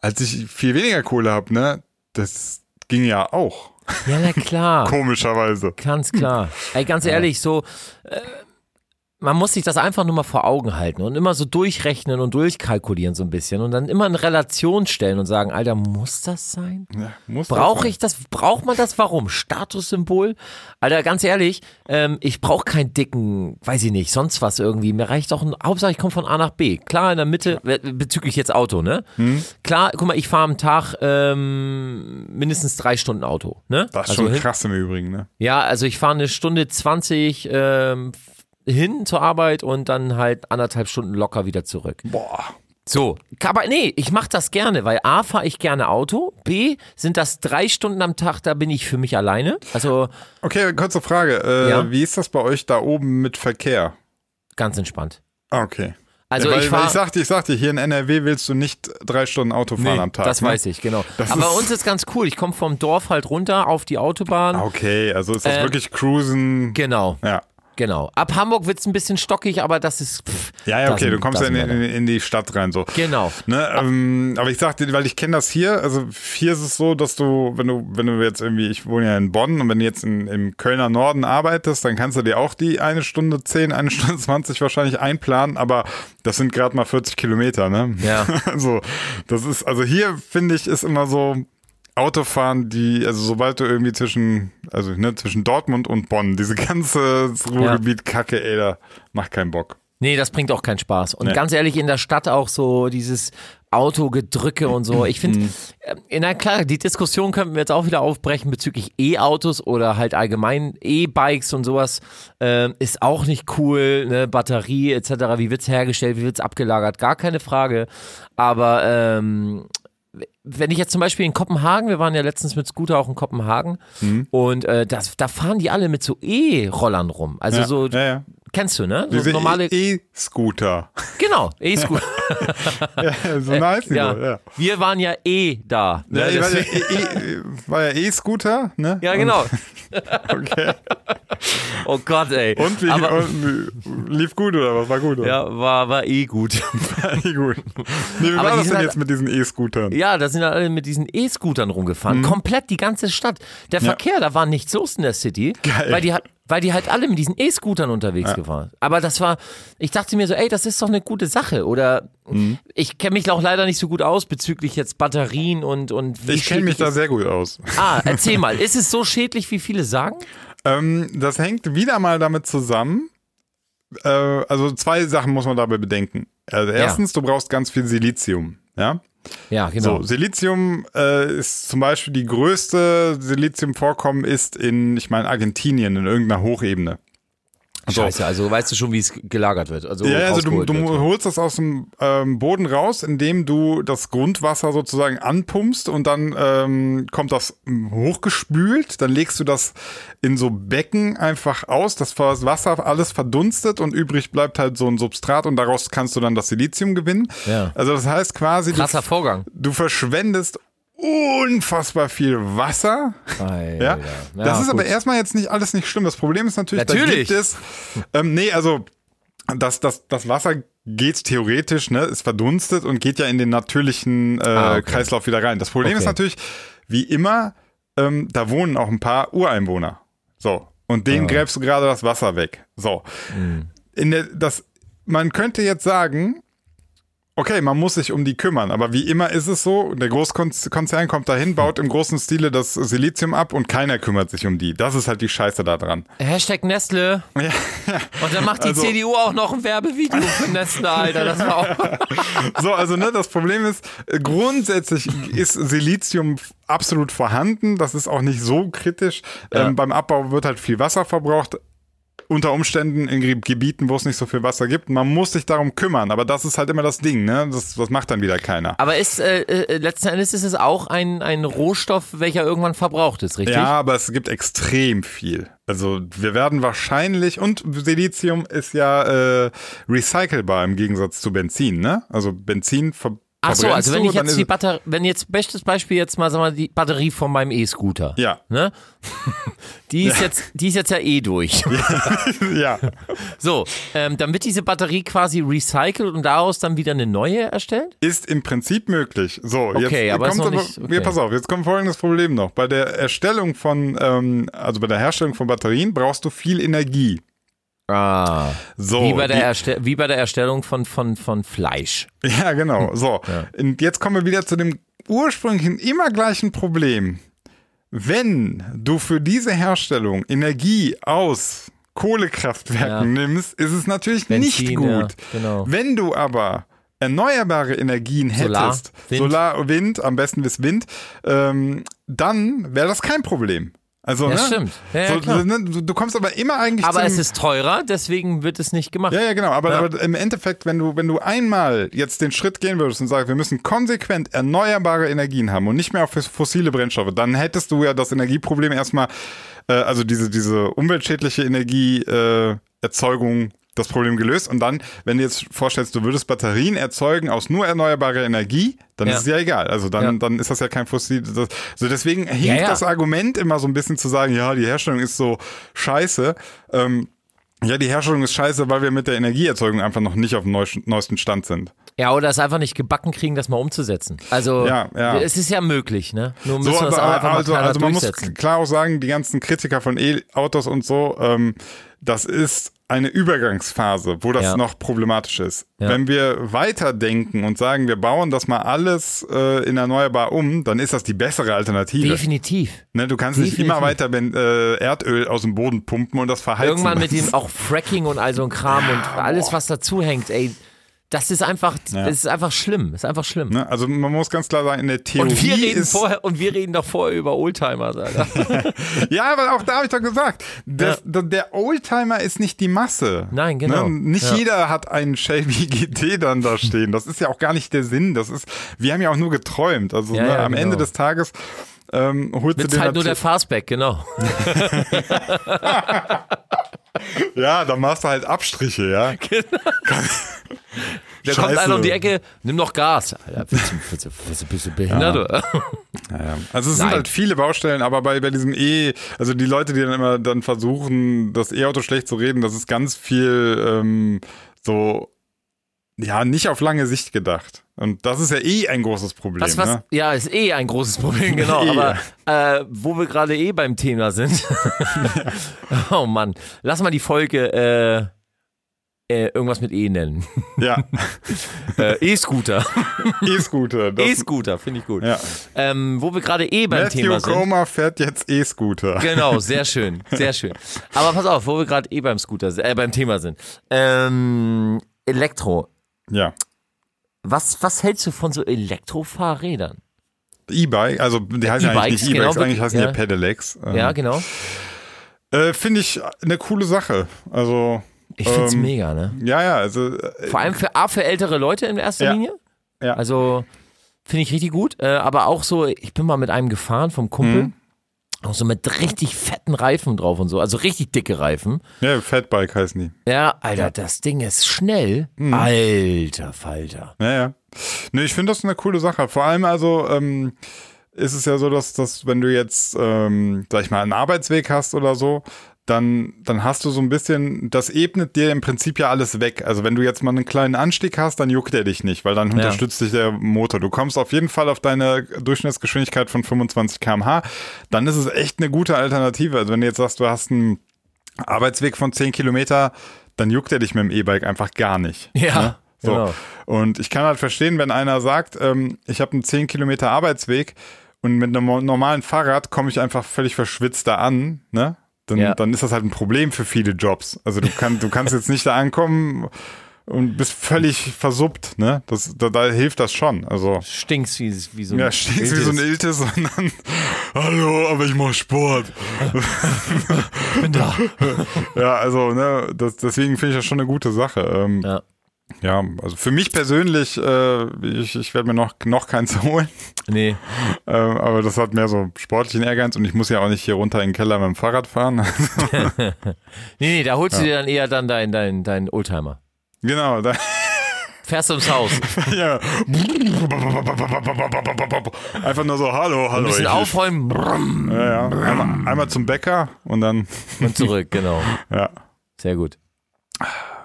als ich viel weniger Kohle habe, ne, das ging ja auch. Ja, na klar. Komischerweise. Ganz klar. Ey, ganz ehrlich, so, äh, man muss sich das einfach nur mal vor Augen halten und immer so durchrechnen und durchkalkulieren so ein bisschen und dann immer in Relation stellen und sagen, Alter, muss das sein? Ja, muss das Brauche ich das? Braucht man das? Warum? Statussymbol? Alter, ganz ehrlich, ähm, ich brauche keinen dicken, weiß ich nicht, sonst was irgendwie. Mir reicht doch ein, Hauptsache ich komme von A nach B. Klar, in der Mitte, bezüglich jetzt Auto, ne? Hm? Klar, guck mal, ich fahre am Tag ähm, mindestens drei Stunden Auto, ne? Das ist Also schon krass im Übrigen, ne? ja, also ich fahre eine Stunde 20 ähm, hin zur Arbeit und dann halt anderthalb Stunden locker wieder zurück. Boah. So, aber nee, ich mache das gerne, weil A, fahre ich gerne Auto, B, sind das drei Stunden am Tag, da bin ich für mich alleine. Also Okay, kurze Frage. Äh, Ja. Wie ist das bei euch da oben mit Verkehr? ganz entspannt. Ah, Okay. Also ja, weil, ich fahre... ich sagte, ich sagte, hier in NRW willst du nicht drei Stunden Auto fahren am Tag. das ne? weiß ich, genau. Das aber bei uns ist ganz cool, ich komme vom Dorf halt runter auf die Autobahn. Ah, Okay, also ist das Äh, wirklich Cruisen? Genau, Ja. Genau. Ab Hamburg wird's ein bisschen stockig, aber das ist... Pff, Ja, ja, okay, sind- du kommst ja in, in, in die Stadt rein so. Genau. Ne, ähm, aber ich sagte, weil ich kenne das hier, also hier ist es so, dass du, wenn du, wenn du jetzt irgendwie, ich wohne ja in Bonn und wenn du jetzt in, im Kölner Norden arbeitest, dann kannst du dir auch die eine Stunde zehn, eine Stunde zwanzig wahrscheinlich einplanen, aber das sind gerade mal 40 Kilometer, ne? Ja. Also, das ist, also hier finde ich, ist immer so, Autofahren, die, also sobald du irgendwie zwischen, also ne, zwischen Dortmund und Bonn, diese ganze Ruhrgebiet Kacke, ey, da macht keinen Bock. Nee, das bringt auch keinen Spaß. Und Nee. ganz ehrlich, in der Stadt auch so dieses Autogedrücke und so. Ich finde, äh, na klar, die Diskussion könnten wir jetzt auch wieder aufbrechen bezüglich E-Autos oder halt allgemein E-Bikes und sowas. Ähm, ist auch nicht cool, ne? Batterie etc. Wie wird's hergestellt, wie wird's abgelagert? Gar keine Frage. Aber ähm, wenn ich jetzt zum Beispiel in Kopenhagen, wir waren ja letztens mit Scooter auch in Kopenhagen Mhm. und äh, das, da fahren die alle mit so E-Rollern rum. Also Ja, so, ja, ja. kennst du, ne? So Diese normale, E- E-Scooter. genau, E-Scooter. ja, so nice, Äh, ja. Wir waren ja eh da. Ne? War, ja, E- E- war ja E-Scooter, ne? ja, genau. Okay. Oh Gott, ey. Und, wie, Aber, und lief gut oder was? War gut? Oder? ja, war, war eh gut. Ja, gut. Nee, wie Aber war das denn halt- jetzt mit diesen E-Scootern? Ja, da sind alle mit diesen E-Scootern rumgefahren. Komplett die ganze Stadt. Der Mhm. Ja. Verkehr, da war nichts los in der City. Geil. Weil die, hat- weil die halt alle mit diesen E-Scootern unterwegs gefahren. Aber das war, ich dachte mir so, ey, das ist doch eine gute Sache. Oder Mhm. ich kenne mich auch leider nicht so gut aus bezüglich jetzt Batterien und, und wie Ich kenne mich da sehr gut aus. Ah, erzähl mal, ist es so schädlich, wie viele sagen? Ähm, das hängt wieder mal damit zusammen. Äh, also zwei Sachen muss man dabei bedenken. Also erstens, du brauchst ganz viel Silizium. Ja. Ja, genau. So, Silizium äh, ist zum Beispiel die größte Siliziumvorkommen ist in, ich meine, Argentinien, in irgendeiner Hochebene. So. Scheiße, also weißt du schon, wie es gelagert wird. Also, Ja, also du, du wird. holst das aus dem ähm, Boden raus, indem du das Grundwasser sozusagen anpumpst und dann ähm, kommt das ähm, hochgespült. Dann legst du das in so Becken einfach aus, dass das Wasser alles verdunstet und übrig bleibt halt so ein Substrat und daraus kannst du dann das Silizium gewinnen. Ja. Also das heißt quasi, du, Vorgang. du verschwendest unfassbar viel Wasser. Ja, das ist aber erstmal jetzt nicht alles nicht schlimm. Das Problem ist natürlich, Natürlich. da gibt es, ähm, nee, also das, das, das Wasser geht theoretisch, ne, ist verdunstet und geht ja in den natürlichen äh, Ah, okay. Kreislauf wieder rein. Das Problem ist Okay. natürlich, wie immer, ähm, da wohnen auch ein paar Ureinwohner. So. Und denen gräbst du gerade das Wasser weg. So. In der, das, man könnte jetzt sagen, Okay, man muss sich um die kümmern, aber wie immer ist es so, der Großkonzern kommt dahin, baut im großen Stile das Silizium ab und keiner kümmert sich um die. Das ist halt die Scheiße da dran. Hashtag Nestle. Ja, ja. Und dann macht die Also- CDU auch noch ein Werbevideo für Nestle, Alter. Das war auch. So, also ne, das Problem ist, äh, grundsätzlich ist Silizium absolut vorhanden. Das ist auch nicht so kritisch. Ja. Ähm, beim Abbau wird halt viel Wasser verbraucht. Unter Umständen in Ge- Gebieten, wo es nicht so viel Wasser gibt. Man muss sich darum kümmern, aber das ist halt immer das Ding, ne? Das, das macht dann wieder keiner. Aber ist, äh, äh, letzten Endes ist es auch ein, ein Rohstoff, welcher irgendwann verbraucht ist, richtig? Ja, aber es gibt extrem viel. Also wir werden wahrscheinlich, und Silizium ist ja äh, recycelbar im Gegensatz zu Benzin, ne? Also Benzin ver Ach so, also wenn ich jetzt die Batterie, wenn jetzt bestes Beispiel jetzt mal, sagen wir, die Batterie von meinem E-Scooter. Ja, Ne? Die ist jetzt, die ist jetzt ja eh durch. ja. So, ähm, dann wird diese Batterie quasi recycelt und daraus dann wieder eine neue erstellt? Ist im Prinzip möglich. So, Okay, jetzt aber ist kommt noch aber, nicht- okay. pass auf, jetzt kommt folgendes Problem noch. Bei der Erstellung von, ähm, also bei der Herstellung von Batterien brauchst du viel Energie. Ah. So, Wie bei der, Erste wie bei der Erstellung von, von, von Fleisch. Ja, genau. So. Und jetzt kommen wir wieder zu dem ursprünglichen, immer gleichen Problem. Wenn du für diese Herstellung Energie aus Kohlekraftwerken Ja. nimmst, ist es natürlich Benzin, nicht gut. ja, genau. Wenn du aber erneuerbare Energien Solar, hättest, Wind. Solar, Wind, am besten bis Wind, ähm, dann wäre das kein Problem. Also, Ja, ne? stimmt. Ja, ja, so, klar. ne, du, du kommst aber immer eigentlich Aber es ist teurer, deswegen wird es nicht gemacht. ja, ja, genau. Aber, Ja. aber im Endeffekt, wenn du, wenn du einmal jetzt den Schritt gehen würdest und sagst, wir müssen konsequent erneuerbare Energien haben und nicht mehr auf fossile Brennstoffe, dann hättest du ja das Energieproblem erstmal, äh, also diese, diese umweltschädliche Energieerzeugung, äh, Erzeugung, das Problem gelöst. Und dann, wenn du jetzt vorstellst, du würdest Batterien erzeugen aus nur erneuerbarer Energie, dann Ja. ist es ja egal. Also dann, Ja. dann ist das ja kein fossil. Das, also deswegen hinkt Ja, das Argument immer so ein bisschen zu sagen, ja, die Herstellung ist so scheiße. Ähm, ja, die Herstellung ist scheiße, weil wir mit der Energieerzeugung einfach noch nicht auf dem neuesten- Stand sind. Ja, oder es einfach nicht gebacken kriegen, das mal umzusetzen. Also, Ja, ja. es ist ja möglich, ne? Nur müssen So, aber, auch einfach also, mal also man muss klar auch sagen, die ganzen Kritiker von E-Autos und so, ähm, das ist eine Übergangsphase, wo das Ja. noch problematisch ist. Ja. Wenn wir weiterdenken und sagen, wir bauen das mal alles äh, in erneuerbar um, dann ist das die bessere Alternative. Definitiv. Ne, du kannst nicht Definitiv. immer weiter ben, äh, Erdöl aus dem Boden pumpen und das verheizen. Irgendwann mit dem auch Fracking und all so ein Kram und alles, was dazu hängt, ey, das ist einfach, Ja. das ist einfach schlimm. Das ist einfach schlimm. Ne? Also man muss ganz klar sagen, in der Theorie Und wir reden vorher und wir reden doch vorher über Oldtimer, ja, aber auch da habe ich doch gesagt, das, da- der Oldtimer ist nicht die Masse. Nein, genau. Ne? Nicht Ja. jeder hat einen Shelby GT dann da stehen. Das ist ja auch gar nicht der Sinn. Das ist, wir haben ja auch nur geträumt. Also Ja, ne, ja, am genau. Ende des Tages ähm, holst du Mit dir halt nur der Fastback, genau. ja, dann machst du halt Abstriche, ja. Da kommt Scheiße. einer um die Ecke, nimm noch Gas. Alter, bist du, bist du, bist du, behindert? oder? Ja, also es sind Nein. halt viele Baustellen, aber bei, bei diesem E, also die Leute, die dann immer dann versuchen, das E-Auto schlecht zu reden, das ist ganz viel ähm, so, ja, nicht auf lange Sicht gedacht. Und das ist ja eh ein großes Problem. Was, was, Ne? ja, ist eh ein großes Problem, genau. Eh. Aber äh, wo wir gerade eh beim Thema sind. oh Mann, lass mal die Folge äh, äh, irgendwas mit E nennen. Ja, E-Scooter. E-Scooter. E-Scooter, finde ich gut. Ja. Ähm, wo wir gerade eh beim Matthew Thema sind. Coma fährt jetzt E-Scooter. Genau, sehr schön, sehr schön. Aber pass auf, wo wir gerade eh beim Scooter, äh, beim Thema sind. Ähm, Elektro. Ja. Was, was hältst du von so Elektrofahrrädern? E-Bike, also die heißen ja eigentlich nicht E-Bikes, genau, eigentlich heißen ja. ja Pedelecs. Ähm, Ja, genau. äh, Finde ich eine coole Sache. Also, Ich find's ähm, mega, ne? ja, ja, also äh, Vor allem für, A, für ältere Leute in erster Ja. Linie. Ja. Also finde ich richtig gut. Äh, aber auch so, ich bin mal mit einem gefahren vom Kumpel. Mhm. Auch so mit richtig fetten Reifen drauf und so. Also richtig dicke Reifen. ja, Fatbike heißen die. Ja, Alter, das Ding ist schnell. Mhm. Alter Falter. Ja, ja. Nee, ich finde das eine coole Sache. Vor allem also ähm, ist es ja so, dass, dass wenn du jetzt, ähm, sag ich mal, einen Arbeitsweg hast oder so, dann, dann hast du so ein bisschen, das ebnet dir im Prinzip ja alles weg. Also wenn du jetzt mal einen kleinen Anstieg hast, dann juckt er dich nicht, weil dann unterstützt dich der Motor. Du kommst auf jeden Fall auf deine Durchschnittsgeschwindigkeit von 25 km/h. Dann ist es echt eine gute Alternative. Also wenn du jetzt sagst, du hast einen Arbeitsweg von 10 Kilometer, dann juckt er dich mit dem E-Bike einfach gar nicht. Ja, So. genau. Und ich kann halt verstehen, wenn einer sagt, ähm, ich habe einen 10 Kilometer Arbeitsweg und mit einem normalen Fahrrad komme ich einfach völlig verschwitzt da an, ne? Dann, Ja. dann ist das halt ein Problem für viele Jobs. Also du, kann, du kannst jetzt nicht da ankommen und bist völlig versuppt, ne? Das, da, da hilft das schon. Also Stinkst wie, wie so ein. ja, stehst wie so ein Iltis und dann, hallo, aber ich mache Sport. bin da. Ja, also, ne, das, deswegen finde ich das schon eine gute Sache. Ähm, Ja. Ja, also für mich persönlich, äh, ich, ich werde mir noch, noch keins holen, Nee. ähm, aber das hat mehr so sportlichen Ehrgeiz und ich muss ja auch nicht hier runter in den Keller mit dem Fahrrad fahren. Nee, nee, da holst du dir dann eher dann deinen dein, dein Oldtimer. genau, da, Fährst du ums Haus. ja. Einfach nur so, hallo, hallo. Ein bisschen aufräumen ja, ja. Einmal, einmal zum Bäcker und dann, und zurück, genau. ja. Sehr gut.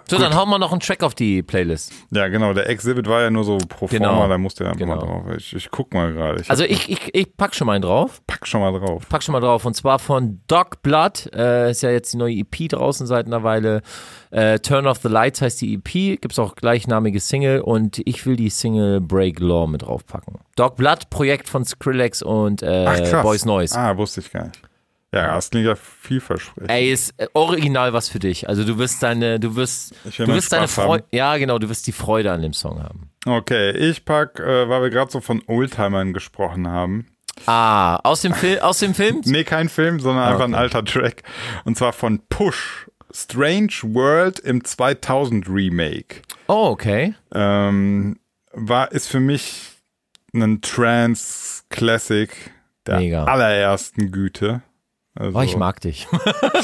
So, dann hauen wir noch einen Track auf die Playlist. Ja, genau, der Exhibit war ja nur so pro forma, Genau. da musste er einfach Genau. mal drauf. Ich, ich guck mal gerade. Also ich, ich, ich pack schon mal einen drauf. pack schon mal drauf. Pack schon mal drauf. Und zwar von Dog Blood. Äh, ist ja jetzt die neue EP draußen seit einer Weile. Äh, Turn Off the Lights heißt die EP. Gibt's auch gleichnamige Single. Und ich will die Single Break Law mit draufpacken. Dog Blood, Projekt von Skrillex und äh, Ach, krass. Boys Noise. Ah, wusste ich gar nicht. Ja, das klingt ja vielversprechend. Ey, ist äh, original was für dich. Also du wirst deine, du wirst, du wirst deine. Freude, ja genau, du wirst die Freude an dem Song haben. Okay, ich pack, äh, weil wir gerade so von Oldtimern gesprochen haben. Ah, aus dem Film, aus dem Film? Nee, kein Film, sondern einfach ein okay. alter Track. Und zwar von Push. Strange World im 2000 Remake. Oh, okay. Ähm, war, ist für mich ein Trance-Classic der Mega. allerersten Güte. Also, Oh, ich mag dich.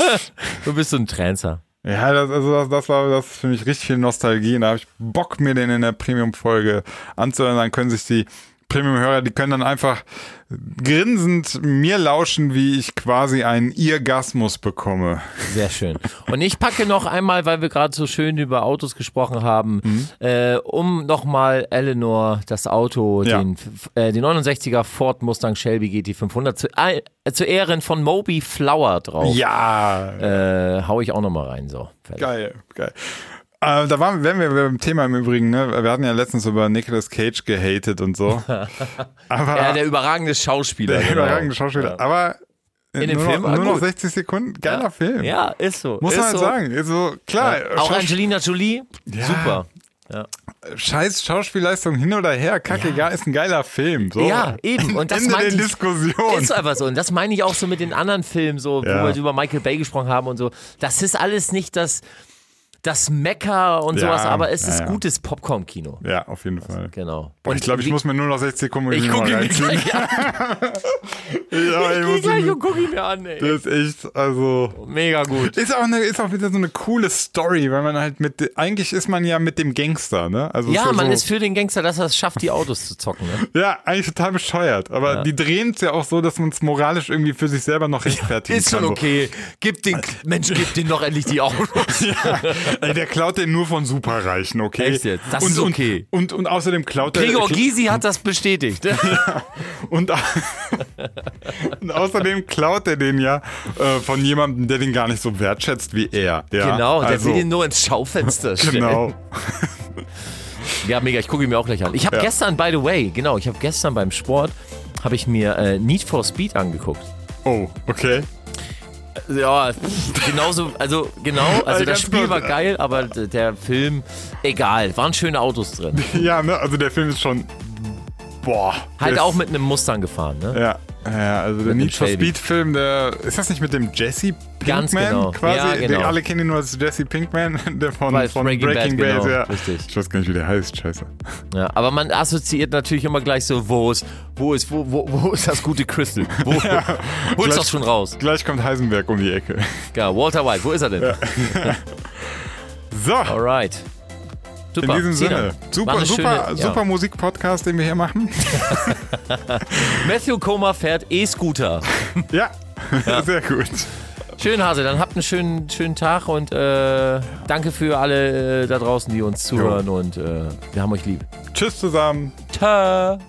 du bist so ein Trancer. Ja, das, also das, das war das für mich richtig viel Nostalgie. Und da habe ich Bock, mir den in der Premium-Folge anzuhören. Dann können sich die Premium-Hörer, die können dann einfach grinsend mir lauschen, wie ich quasi einen Irgasmus bekomme. Sehr schön. Und ich packe noch einmal, weil wir gerade so schön über Autos gesprochen haben, Mhm. äh, um nochmal Eleanor das Auto, Ja. den, äh, den 69er Ford Mustang Shelby GT500 zu, äh, zu Ehren von Moby Flower drauf. Ja, Äh, hau ich auch nochmal rein. So. Fertig. geil, geil. Äh, da waren, wären wir beim Thema im Übrigen, ne? Wir hatten ja letztens über Nicolas Cage gehatet und so. Aber Ja, der überragende Schauspieler. der genau. überragende Schauspieler. Ja. Aber In dem nur, Film noch, nur noch gut. 60 Sekunden, geiler Ja. Film. Ja, ist so. Muss ist man halt so. sagen. Also, klar, Auch Schaus- Angelina Jolie, Ja. super. Ja. scheiß Schauspielleistung hin oder her, kacke, egal, ist ein geiler Film. So. Ja, eben. Und das Ende der ich- Diskussion. Ist einfach so. Und das meine ich auch so mit den anderen Filmen, so, Ja. wo wir über Michael Bay gesprochen haben und so. Das ist alles nicht das, das Mecker und Ja, sowas, aber es ja, ist ja. gutes Popcorn-Kino. Ja, auf jeden Fall. Genau. Boah, ich glaube, ich muss mir nur noch 60 Sekunden Ich gucke ihn mir gleich an. Ja, ich Ich muss geh gleich und guck ihn mir an, ey. Das ist echt, also. Mega gut. Ist auch, eine, ist auch wieder so eine coole Story, weil man halt mit, eigentlich ist man ja mit dem Gangster, ne? Also Ja, so, man so, ist für den Gangster, dass er es schafft, die Autos zu zocken. Ne? Ja, eigentlich total bescheuert. Aber die drehen es ja auch so, dass man es moralisch irgendwie für sich selber noch rechtfertigen Ist kann. schon okay. Gib den, Mensch, gib den doch endlich die Autos. Ja, der klaut den nur von Superreichen, okay? Echt jetzt? Das und, ist okay. Und, und, und außerdem klaut er. Gregor Gysi hat das bestätigt. Und, und außerdem klaut er den ja äh, von jemandem, der den gar nicht so wertschätzt wie er. Ja? Genau, der also, will ihn nur ins Schaufenster stellen. Genau. Ja, mega, ich gucke ihn mir auch gleich an. Ich habe Ja. gestern, by the way, genau, ich habe gestern beim Sport, habe ich mir äh, Need for Speed angeguckt. Oh, okay. Ja, genauso, also genau, also Also das Spiel war geil, aber der Film, egal, waren schöne Autos drin. Ja, ne, also der Film ist schon. Boah. Halt auch mit einem Mustang gefahren, ne? Ja, ja also der Need for. Speed Film, der. Ist das nicht mit dem Jesse Pinkman? Ganz genau. Quasi. Ja, genau. Alle kennen ihn nur als Jesse Pinkman, der von, Bei von Breaking Breaking, Bad, Bad. genau, ja. richtig. Ich weiß gar nicht, wie der heißt, scheiße. Ja, aber man assoziiert natürlich immer gleich so, wo ist, wo ist, wo, wo, wo ist das gute Crystal? Wo, wo ist Gleich- das schon raus? Gleich kommt Heisenberg um die Ecke. Ja, Walter White, wo ist er denn? So, Alright. In Super. diesem Sinan, Sinne. Super, super, schöne- super ja. Musik-Podcast, den wir hier machen. Matthew Koma fährt E-Scooter. ja, sehr gut. Schön, Hase, dann habt einen schönen, schönen Tag und äh, danke für alle äh, da draußen, die uns zuhören und äh, wir haben euch lieb. Tschüss zusammen. Ciao.